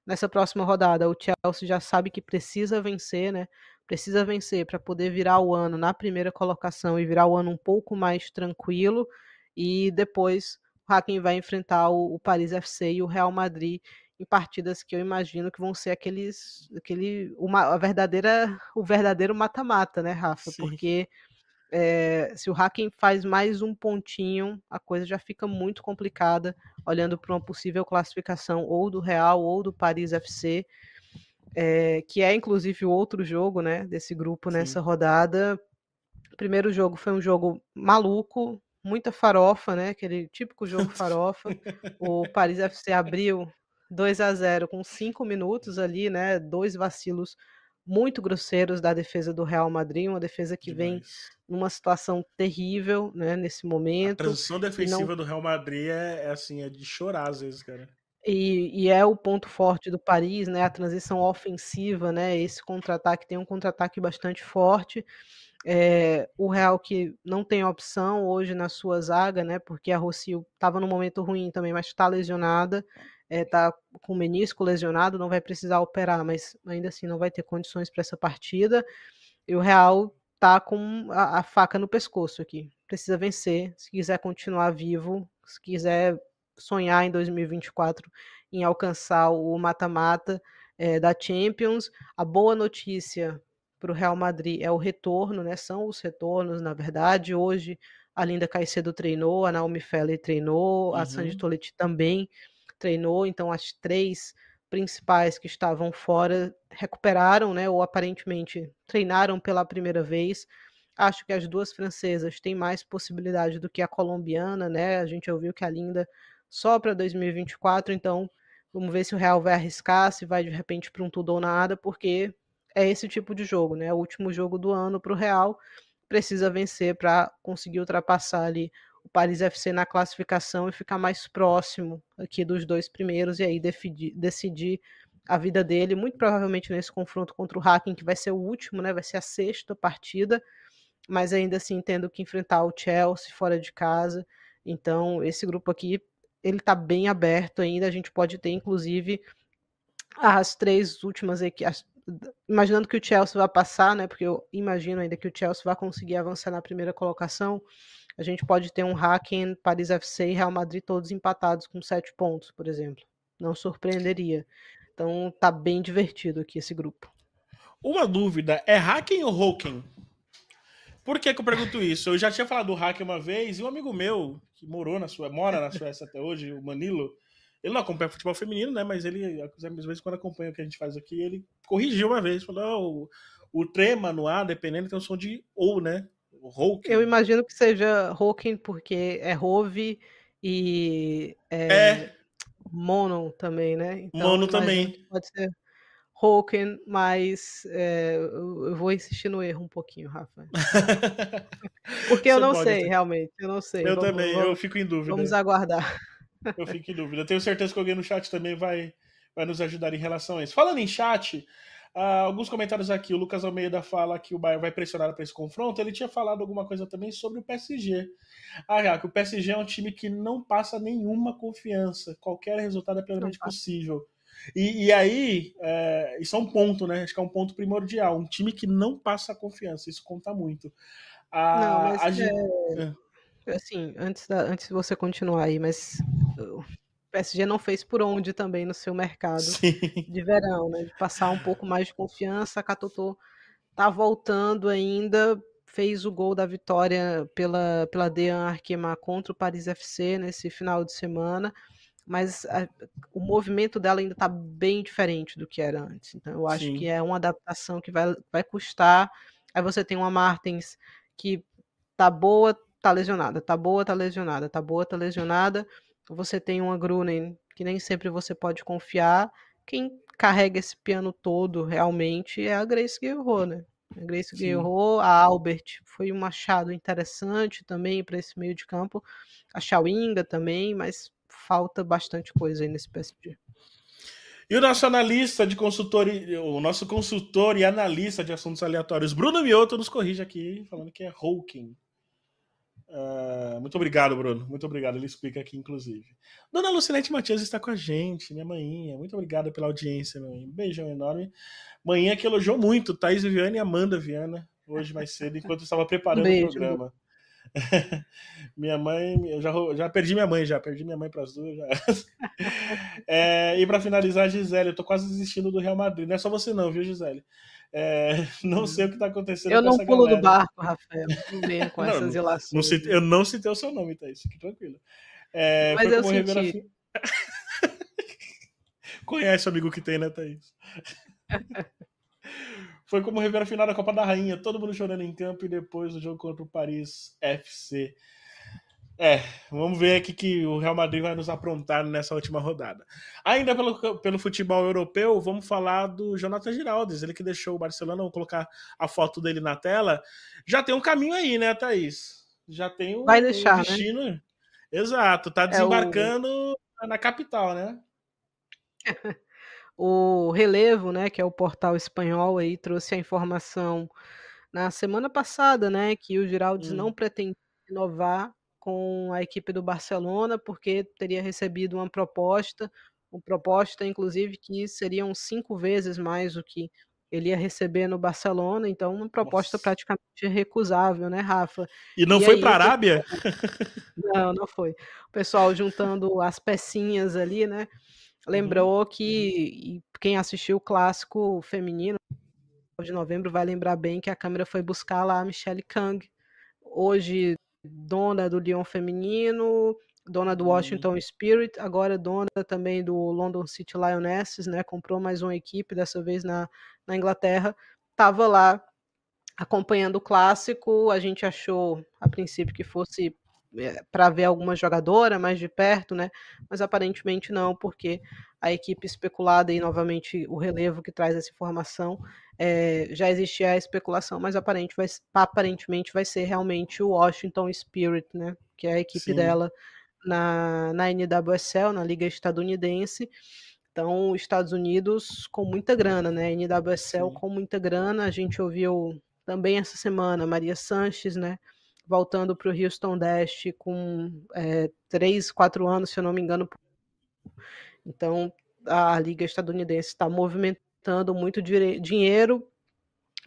nessa próxima rodada. O Chelsea já sabe que precisa vencer, né? Precisa vencer para poder virar o ano na primeira colocação e virar o ano um pouco mais tranquilo. E depois o Hakim vai enfrentar o, o Paris FC e o Real Madrid em partidas que eu imagino que vão ser aqueles, aquele, uma, a verdadeira, o verdadeiro mata-mata, né, Rafa? Sim. Porque é, se o Hacken faz mais um pontinho, a coisa já fica muito complicada, olhando para uma possível classificação ou do Real ou do Paris FC, é, que é inclusive o outro jogo né, desse grupo Sim. nessa rodada. O primeiro jogo foi um jogo maluco, muita farofa, né? Aquele típico jogo farofa. o Paris FC abriu 2 a 0 com cinco minutos ali, né? Dois vacilos muito grosseiros da defesa do Real Madrid, uma defesa que Demais. vem numa situação terrível, né, nesse momento. A transição defensiva não... do Real Madrid é, é, assim, é de chorar às vezes, cara. E, e, é o ponto forte do Paris, né? A transição ofensiva, né? Esse contra-ataque tem um contra-ataque bastante forte. É, o Real que não tem opção hoje na sua zaga, né? Porque a Rocio estava num momento ruim também, mas está lesionada, está é, com o menisco lesionado, não vai precisar operar, mas ainda assim não vai ter condições para essa partida. E o Real tá com a, a faca no pescoço aqui. Precisa vencer se quiser continuar vivo, se quiser sonhar em 2024 em alcançar o mata-mata é, da Champions. A boa notícia para o Real Madrid é o retorno, né? São os retornos, na verdade. Hoje a Linda Caicedo treinou, a Naomi Feller treinou, uhum. a Sandy Toletti também treinou. Então as três principais que estavam fora recuperaram, né? Ou aparentemente treinaram pela primeira vez. Acho que as duas francesas têm mais possibilidade do que a colombiana, né? A gente ouviu que a Linda só para 2024, então vamos ver se o Real vai arriscar, se vai de repente para um tudo ou nada, porque é esse tipo de jogo, né? O último jogo do ano para o Real precisa vencer para conseguir ultrapassar ali o Paris FC na classificação e ficar mais próximo aqui dos dois primeiros e aí decidir, decidir a vida dele, muito provavelmente nesse confronto contra o Hacking, que vai ser o último, né? Vai ser a sexta partida, mas ainda assim tendo que enfrentar o Chelsea fora de casa. Então, esse grupo aqui ele está bem aberto ainda. A gente pode ter, inclusive, as três últimas equipes. Imaginando que o Chelsea vai passar, né? Porque eu imagino ainda que o Chelsea vai conseguir avançar na primeira colocação. A gente pode ter um Hacken, Paris FC e Real Madrid todos empatados com sete pontos, por exemplo. Não surpreenderia. Então tá bem divertido aqui esse grupo. Uma dúvida, é Hacken ou Hoken? Por que, que eu pergunto isso? Eu já tinha falado do hack uma vez e um amigo meu, que morou na sua, mora na Suécia até hoje, o Manilo, ele não acompanha futebol feminino, né? Mas ele, às vezes, quando acompanha o que a gente faz aqui, ele corrigiu uma vez, falou: oh, o trema no ar, dependendo, tem o som de ou, né? O Eu imagino que seja Hoken, porque é Rove e é, é. Mono também, né? Então, Mono também. Pode ser Hoken, mas é, eu vou insistir no erro um pouquinho, Rafa. [laughs] Porque eu não sei, ter. realmente, eu não sei. Eu vamos, também, vamos, eu fico em dúvida. Vamos aguardar. Eu fico em dúvida. Tenho certeza que alguém no chat também vai, vai nos ajudar em relação a isso. Falando em chat, uh, alguns comentários aqui. O Lucas Almeida fala que o Bayern vai pressionar para esse confronto. Ele tinha falado alguma coisa também sobre o PSG. Ah, já, que o PSG é um time que não passa nenhuma confiança. Qualquer resultado é plenamente possível. E, e aí, é, isso é um ponto, né? Acho que é um ponto primordial. Um time que não passa confiança, isso conta muito. A, não, mas a gente... é... é. Assim, antes, da, antes de você continuar aí, mas PSG não fez por onde também no seu mercado Sim. de verão, né? De passar um pouco mais de confiança. A Catotô tá voltando ainda, fez o gol da vitória pela, pela Dean Arkema contra o Paris FC nesse final de semana mas a, o movimento dela ainda está bem diferente do que era antes. Então eu acho Sim. que é uma adaptação que vai, vai custar. Aí você tem uma Martins que tá boa, tá lesionada, tá boa, tá lesionada, tá boa, tá lesionada. Você tem uma Grunen que nem sempre você pode confiar. Quem carrega esse piano todo realmente é a Grace Guerrero, né? A Grace Guerrero, a Albert foi um machado interessante também para esse meio de campo. A Chawinga também, mas falta bastante coisa aí nesse PSG. E o nosso analista de consultor, o nosso consultor e analista de assuntos aleatórios, Bruno Mioto, nos corrige aqui, falando que é Hawking. Uh, muito obrigado, Bruno. Muito obrigado. Ele explica aqui, inclusive. Dona Lucinete Matias está com a gente, minha manhinha. Muito obrigada pela audiência, meu. Um beijão enorme. Manhã que elogiou muito Thaís Viviane e Amanda Viana, hoje mais cedo, enquanto eu estava preparando Beijo, o programa. [laughs] minha mãe, eu já, já perdi minha mãe, já perdi minha mãe para as duas. [laughs] É, e para finalizar, Gisele, eu tô quase desistindo do Real Madrid. Não é só você, não, viu, Gisele? É, [laughs] não sei o que está acontecendo. Eu não pulo galera. do barco, Rafael. Não venho com não, essas ilações. Não citei, eu não citei o seu nome? Isso, fique tranquilo. É, Mas eu senti. [laughs] Conhece o amigo que tem, né, Thaís? [laughs] Foi como rever a final da Copa da Rainha, todo mundo chorando em campo e depois o jogo contra o Paris FC. É, vamos ver aqui que o Real Madrid vai nos aprontar nessa última rodada. Ainda pelo, pelo futebol europeu, vamos falar do Jonathan Giraldes, ele que deixou o Barcelona, vou colocar a foto dele na tela. Já tem um caminho aí, né, Thaís? Já tem um, vai deixar, um né? destino. Né? Exato, tá desembarcando é o... na capital, né? [laughs] o Relevo, né, que é o portal espanhol aí, trouxe a informação na semana passada, né, que o Giraldes hum. não pretende renovar com a equipe do Barcelona, porque teria recebido uma proposta, uma proposta, inclusive, que seriam cinco vezes mais o que ele ia receber no Barcelona, então uma proposta Nossa. praticamente recusável, né, Rafa? E não e foi para a Arábia? Não, não foi. O pessoal juntando as pecinhas ali, né? Uhum. Lembrou que quem assistiu o clássico feminino de novembro vai lembrar bem que a câmera foi buscar lá a Michelle Kang, hoje dona do Lyon feminino, dona do Washington uhum. Spirit, agora dona também do London City Lionesses, né? Comprou mais uma equipe, dessa vez na, na Inglaterra. Estava lá acompanhando o clássico. A gente achou, a princípio, que fosse para ver alguma jogadora mais de perto, né? Mas aparentemente não, porque a equipe especulada e novamente o relevo que traz essa informação é, já existia a especulação, mas aparente vai, aparentemente vai ser realmente o Washington Spirit, né? Que é a equipe Sim. dela na, na NWSL, na Liga Estadunidense. Então, Estados Unidos com muita grana, né? NWSL Sim. com muita grana. A gente ouviu também essa semana Maria Sanches, né? Voltando para o Houston Dash com é, 3, 4 anos, se eu não me engano. Então, a Liga Estadunidense está movimentando muito dinheiro.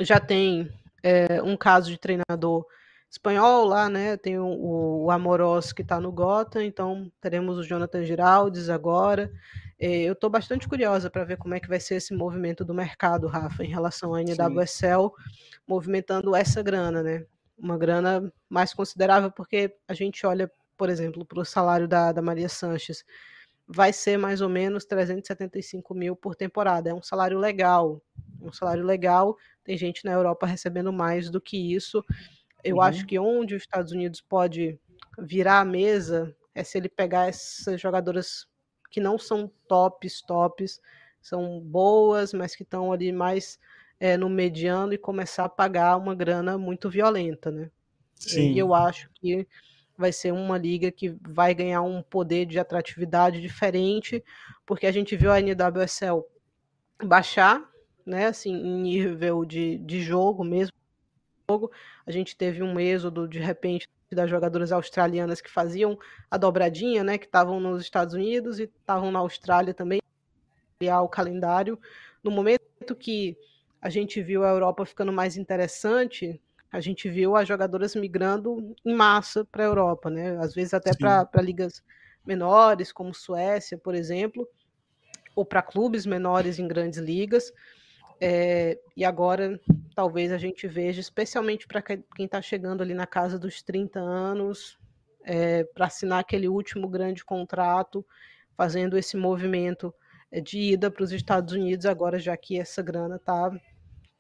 Já tem é, um caso de treinador espanhol lá, né? Tem o, o Amorós que está no Gota, então teremos o Jonathan Giraldes agora. É, eu estou bastante curiosa para ver como é que vai ser esse movimento do mercado, Rafa, em relação à NWSL, Sim. movimentando essa grana, né? Uma grana mais considerável, porque a gente olha, por exemplo, para o salário da, da Maria Sanches vai ser mais ou menos 375 mil por temporada. É um salário legal, um salário legal. Tem gente na Europa recebendo mais do que isso. Eu uhum. acho que onde os Estados Unidos pode virar a mesa é se ele pegar essas jogadoras que não são tops, tops, são boas, mas que estão ali mais é, no mediano e começar a pagar uma grana muito violenta, né? Sim. E eu acho que vai ser uma liga que vai ganhar um poder de atratividade diferente, porque a gente viu a NWSL baixar, né, assim, em nível de, de jogo mesmo. A gente teve um êxodo, de repente, das jogadoras australianas que faziam a dobradinha, né, que estavam nos Estados Unidos e estavam na Austrália também, criar o calendário. No momento que a gente viu a Europa ficando mais interessante, a gente viu as jogadoras migrando em massa para a Europa, né? Às vezes até para ligas menores, como Suécia, por exemplo, ou para clubes menores em grandes ligas. É, e agora talvez a gente veja, especialmente para quem está chegando ali na casa dos 30 anos, é, para assinar aquele último grande contrato, fazendo esse movimento é, de ida para os Estados Unidos agora, já que essa grana está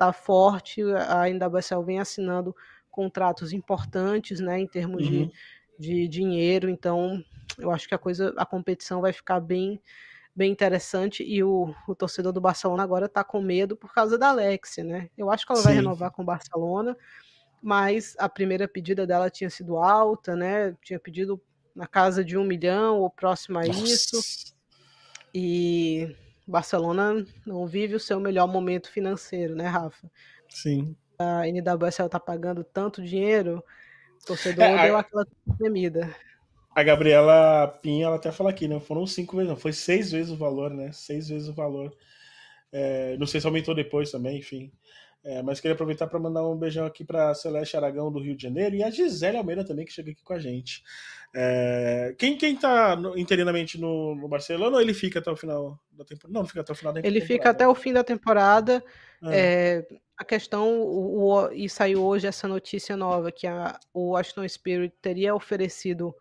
está forte, a NWSL vem assinando contratos importantes, né, em termos uhum. de, de dinheiro, então eu acho que a coisa, a competição vai ficar bem bem interessante e o, o torcedor do Barcelona agora está com medo por causa da Alexia, né? Eu acho que ela Sim. vai renovar com o Barcelona, mas a primeira pedida dela tinha sido alta, né? Tinha pedido na casa de um milhão ou próximo a Nossa. isso. E Barcelona não vive o seu melhor momento financeiro, né, Rafa? Sim. A NWSL tá pagando tanto dinheiro, o torcedor é, deu a... aquela temida. A Gabriela Pinha, ela até fala aqui, né? Foram cinco vezes, não, foi seis vezes o valor, né? Seis vezes o valor. É, não sei se aumentou depois também, enfim. É, mas queria aproveitar para mandar um beijão aqui para Celeste Aragão do Rio de Janeiro e a Gisele Almeida também, que chega aqui com a gente. É, quem, quem tá no, interinamente no, no, Barcelona ou ele fica até o final da temporada? Não, fica até o final da temporada. Ele fica até o fim da temporada. Ah. É, a questão, o, o, e saiu hoje essa notícia nova, que a, o Aston Spirit teria oferecido,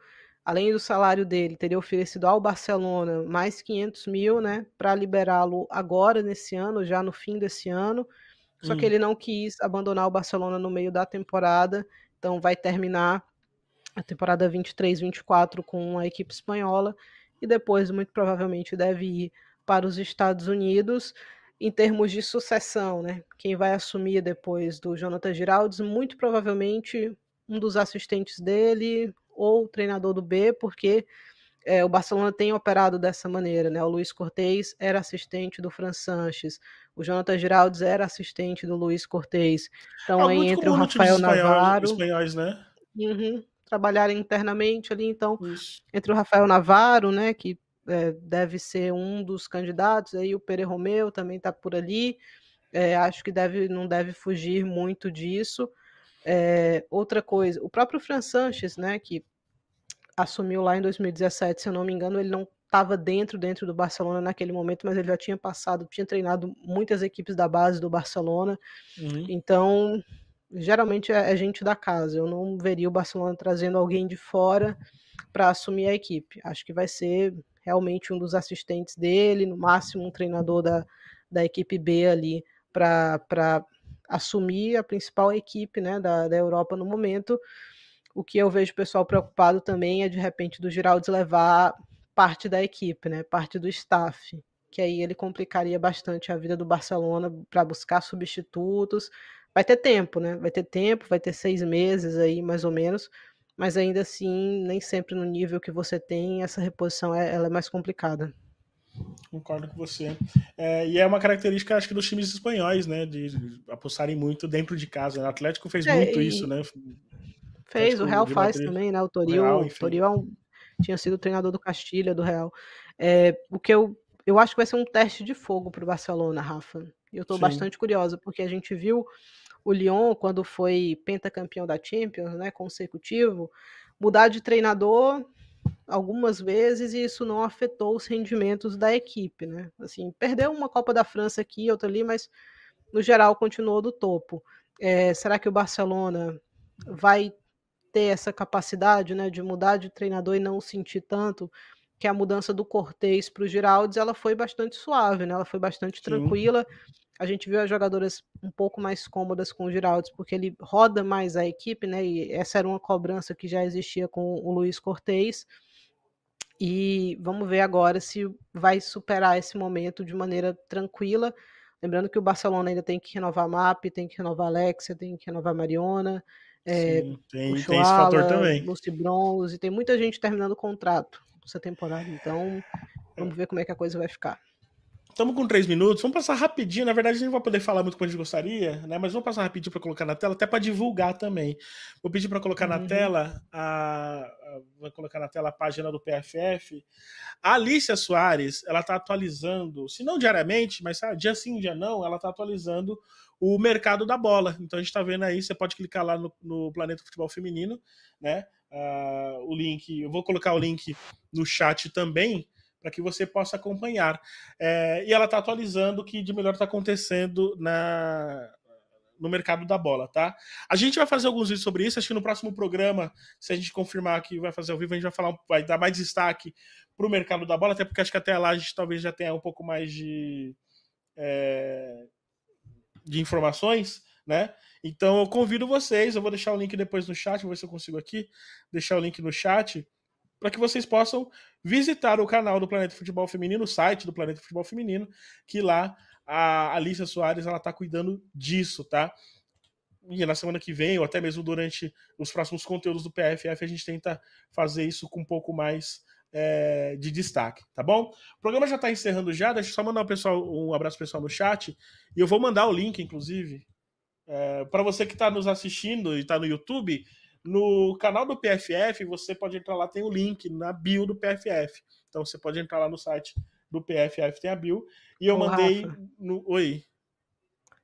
além do salário dele, teria oferecido ao Barcelona mais 500 mil, né, para liberá-lo agora, nesse ano, já no fim desse ano. Só hum. que ele não quis abandonar o Barcelona no meio da temporada, então vai terminar a temporada 23-24 com a equipe espanhola e depois, muito provavelmente, deve ir para os Estados Unidos. Em termos de sucessão, né? Quem vai assumir depois do Jonathan Giraldes, muito provavelmente um dos assistentes dele ou o treinador do B, porque é, o Barcelona tem operado dessa maneira, né? O Luiz Cortez era assistente do Fran Sanches, o Jonathan Giraldes era assistente do Luiz Cortez. Então, aí entre o Rafael Navarro. Espanhóis, né? Uhum, trabalharem internamente ali, então, Isso. entre o Rafael Navarro, né, que é, deve ser um dos candidatos, aí o Pere Romeu também está por ali, é, acho que deve, não deve fugir muito disso. É, outra coisa, o próprio Fran Sanches, né, que assumiu lá em 2017, se eu não me engano, ele não estava dentro dentro do Barcelona naquele momento, mas ele já tinha passado, tinha treinado muitas equipes da base do Barcelona. Uhum. Então, geralmente é, é, gente da casa. Eu não veria o Barcelona trazendo alguém de fora para assumir a equipe. Acho que vai ser realmente um dos assistentes dele, no máximo um treinador da, da equipe B ali para assumir a principal equipe né, da, da Europa no momento. O que eu vejo o pessoal preocupado também é de repente do Giraldes levar parte da equipe, né, parte do staff, que aí ele complicaria bastante a vida do Barcelona para buscar substitutos. Vai ter tempo, né? Vai ter tempo, vai ter seis meses aí, mais ou menos, mas ainda assim, nem sempre no nível que você tem, essa reposição é, ela é mais complicada. Concordo com você. É, e é uma característica, acho que, dos times espanhóis, né? De, apostarem muito dentro de casa. O Atlético fez é, muito isso, né? Fez, o Real faz também, né? O Toril, Real, o Toril é um, tinha sido treinador do Castilha, do Real. É, o que eu, eu acho que vai ser um teste de fogo para o Barcelona, Rafa. E eu estou bastante curiosa, porque a gente viu o Lyon, quando foi pentacampeão da Champions, né, consecutivo, mudar de treinador algumas vezes e isso não afetou os rendimentos da equipe, né? Assim, perdeu uma Copa da França aqui, outra ali, mas no geral continuou do topo. É, será que o Barcelona vai ter essa capacidade, né, de mudar de treinador e não sentir tanto que a mudança do Cortez para o Giraldes ela foi bastante suave, né? Ela foi bastante Sim. tranquila a gente viu as jogadoras um pouco mais cômodas com o Giraldes, porque ele roda mais a equipe, né? E essa era uma cobrança que já existia com o Luiz Cortez. E vamos ver agora se vai superar esse momento de maneira tranquila. Lembrando que o Barcelona ainda tem que renovar a MAP, tem que renovar a Alexia, tem que renovar a Mariona. É, Sim, tem, tem esse fator também. Lucy Bronze, tem muita gente terminando o contrato essa temporada. Então, vamos ver como é que a coisa vai ficar. Estamos com três minutos, vamos passar rapidinho. Na verdade, a gente não vai poder falar muito como a gente gostaria, né? Mas vamos passar rapidinho para colocar na tela, até para divulgar também. Vou pedir para colocar uhum. na tela a, a, vou colocar na tela a página do PFF. A Alicia Soares, ela está atualizando, se não diariamente, mas sabe, dia sim, dia não, ela está atualizando o mercado da bola. Então a gente está vendo aí, você pode clicar lá no, no Planeta Futebol Feminino, né? Uh, o link, eu vou colocar o link no chat também para que você possa acompanhar. É, e ela está atualizando o que de melhor está acontecendo na, no mercado da bola, tá? A gente vai fazer alguns vídeos sobre isso. Acho que no próximo programa, se a gente confirmar que vai fazer ao vivo, a gente vai falar, vai dar mais destaque para o mercado da bola, até porque acho que até lá a gente talvez já tenha um pouco mais de, é, de informações, né? Então eu convido vocês, eu vou deixar o link depois no chat, vou ver se eu consigo aqui deixar o link no chat para que vocês possam visitar o canal do Planeta Futebol Feminino, o site do Planeta Futebol Feminino, que lá a Alicia Soares ela está cuidando disso, tá? E na semana que vem, ou até mesmo durante os próximos conteúdos do PFF, a gente tenta fazer isso com um pouco mais é, de destaque, tá bom? O programa já está encerrando já, deixa eu só mandar um, pessoal, um abraço pessoal no chat, e eu vou mandar o link, inclusive, é, para você que está nos assistindo e está no YouTube, no canal do PFF, você pode entrar lá, tem o link na bio do PFF. Então você pode entrar lá no site do PFF, tem a bio. E eu Ô, mandei no. Oi.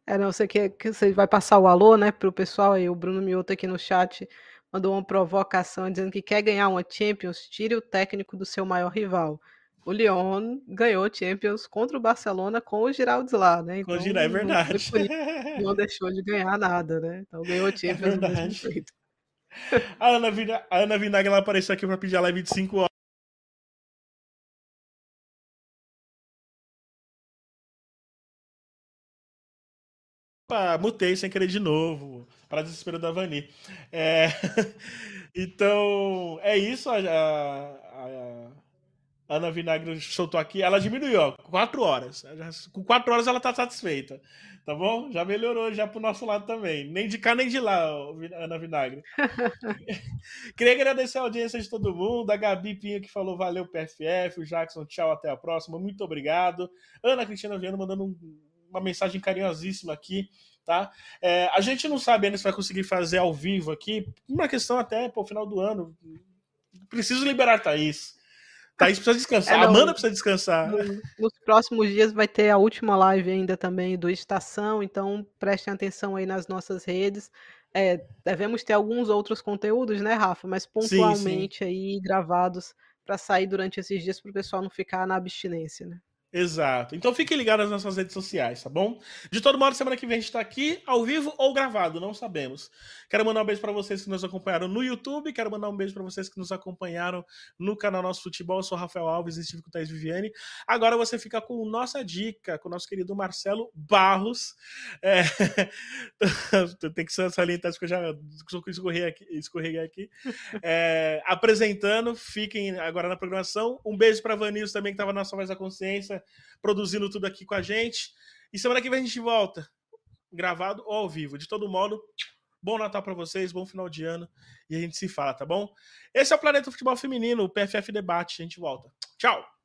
É, não, você quer que você vai passar o alô, né, pro pessoal aí. O Bruno Mioto aqui no chat mandou uma provocação dizendo que quer ganhar uma Champions, tire o técnico do seu maior rival. O Lyon ganhou Champions contra o Barcelona com o Giraldes lá, né? Então, com o Giraldes, é verdade. Não, [laughs] não deixou de ganhar nada, né? Então ganhou é Champions é do mesmo jeito. [laughs] A Ana, a Ana Vinagre ela apareceu aqui para pedir a live de 5 horas. Opa, mutei sem querer de novo. Para desespero da Vani. É... [laughs] Então, é isso. A, a, a Ana Vinagre soltou aqui. Ela diminuiu, ó, quatro horas. Com quatro horas ela tá satisfeita. Tá bom? Já melhorou já pro nosso lado também. Nem de cá nem de lá, Ana Vinagre. [laughs] Queria agradecer a audiência de todo mundo. A Gabi Pinho que falou valeu PFF. O Jackson, tchau, até a próxima. Muito obrigado. Ana Cristina Viana mandando um, uma mensagem carinhosíssima aqui tá? É, a gente não sabe ainda se vai conseguir fazer ao vivo aqui, uma questão até para o final do ano. Preciso liberar Thaís. Thaís precisa descansar, [laughs] é, não, Amanda precisa descansar. Nos próximos dias vai ter a última live ainda também do Estação, então prestem atenção aí nas nossas redes. É, devemos ter alguns outros conteúdos, né, Rafa? Mas pontualmente sim, sim. aí gravados para sair durante esses dias para o pessoal não ficar na abstinência, né? Exato. Então fiquem ligados nas nossas redes sociais, tá bom? De todo modo, semana que vem a gente tá aqui, ao vivo ou gravado, não sabemos. Quero mandar um beijo para vocês que nos acompanharam no YouTube, quero mandar um beijo para vocês que nos acompanharam no canal Nosso Futebol. Eu sou Rafael Alves e estive com o Thaís Viviane. Agora você fica com nossa dica, com o nosso querido Marcelo Barros. É... [laughs] Tem que salientar isso que eu já escorreguei aqui. Escorreguei aqui. É... Apresentando, fiquem agora na programação. Um beijo para Vanilson também, que estava na nossa voz da consciência produzindo tudo aqui com a gente. E semana que vem a gente volta, gravado ou ao vivo. De todo modo, bom Natal para vocês, bom final de ano e a gente se fala, tá bom? Esse é o Planeta Futebol Feminino, o PFF Debate. A gente volta. Tchau!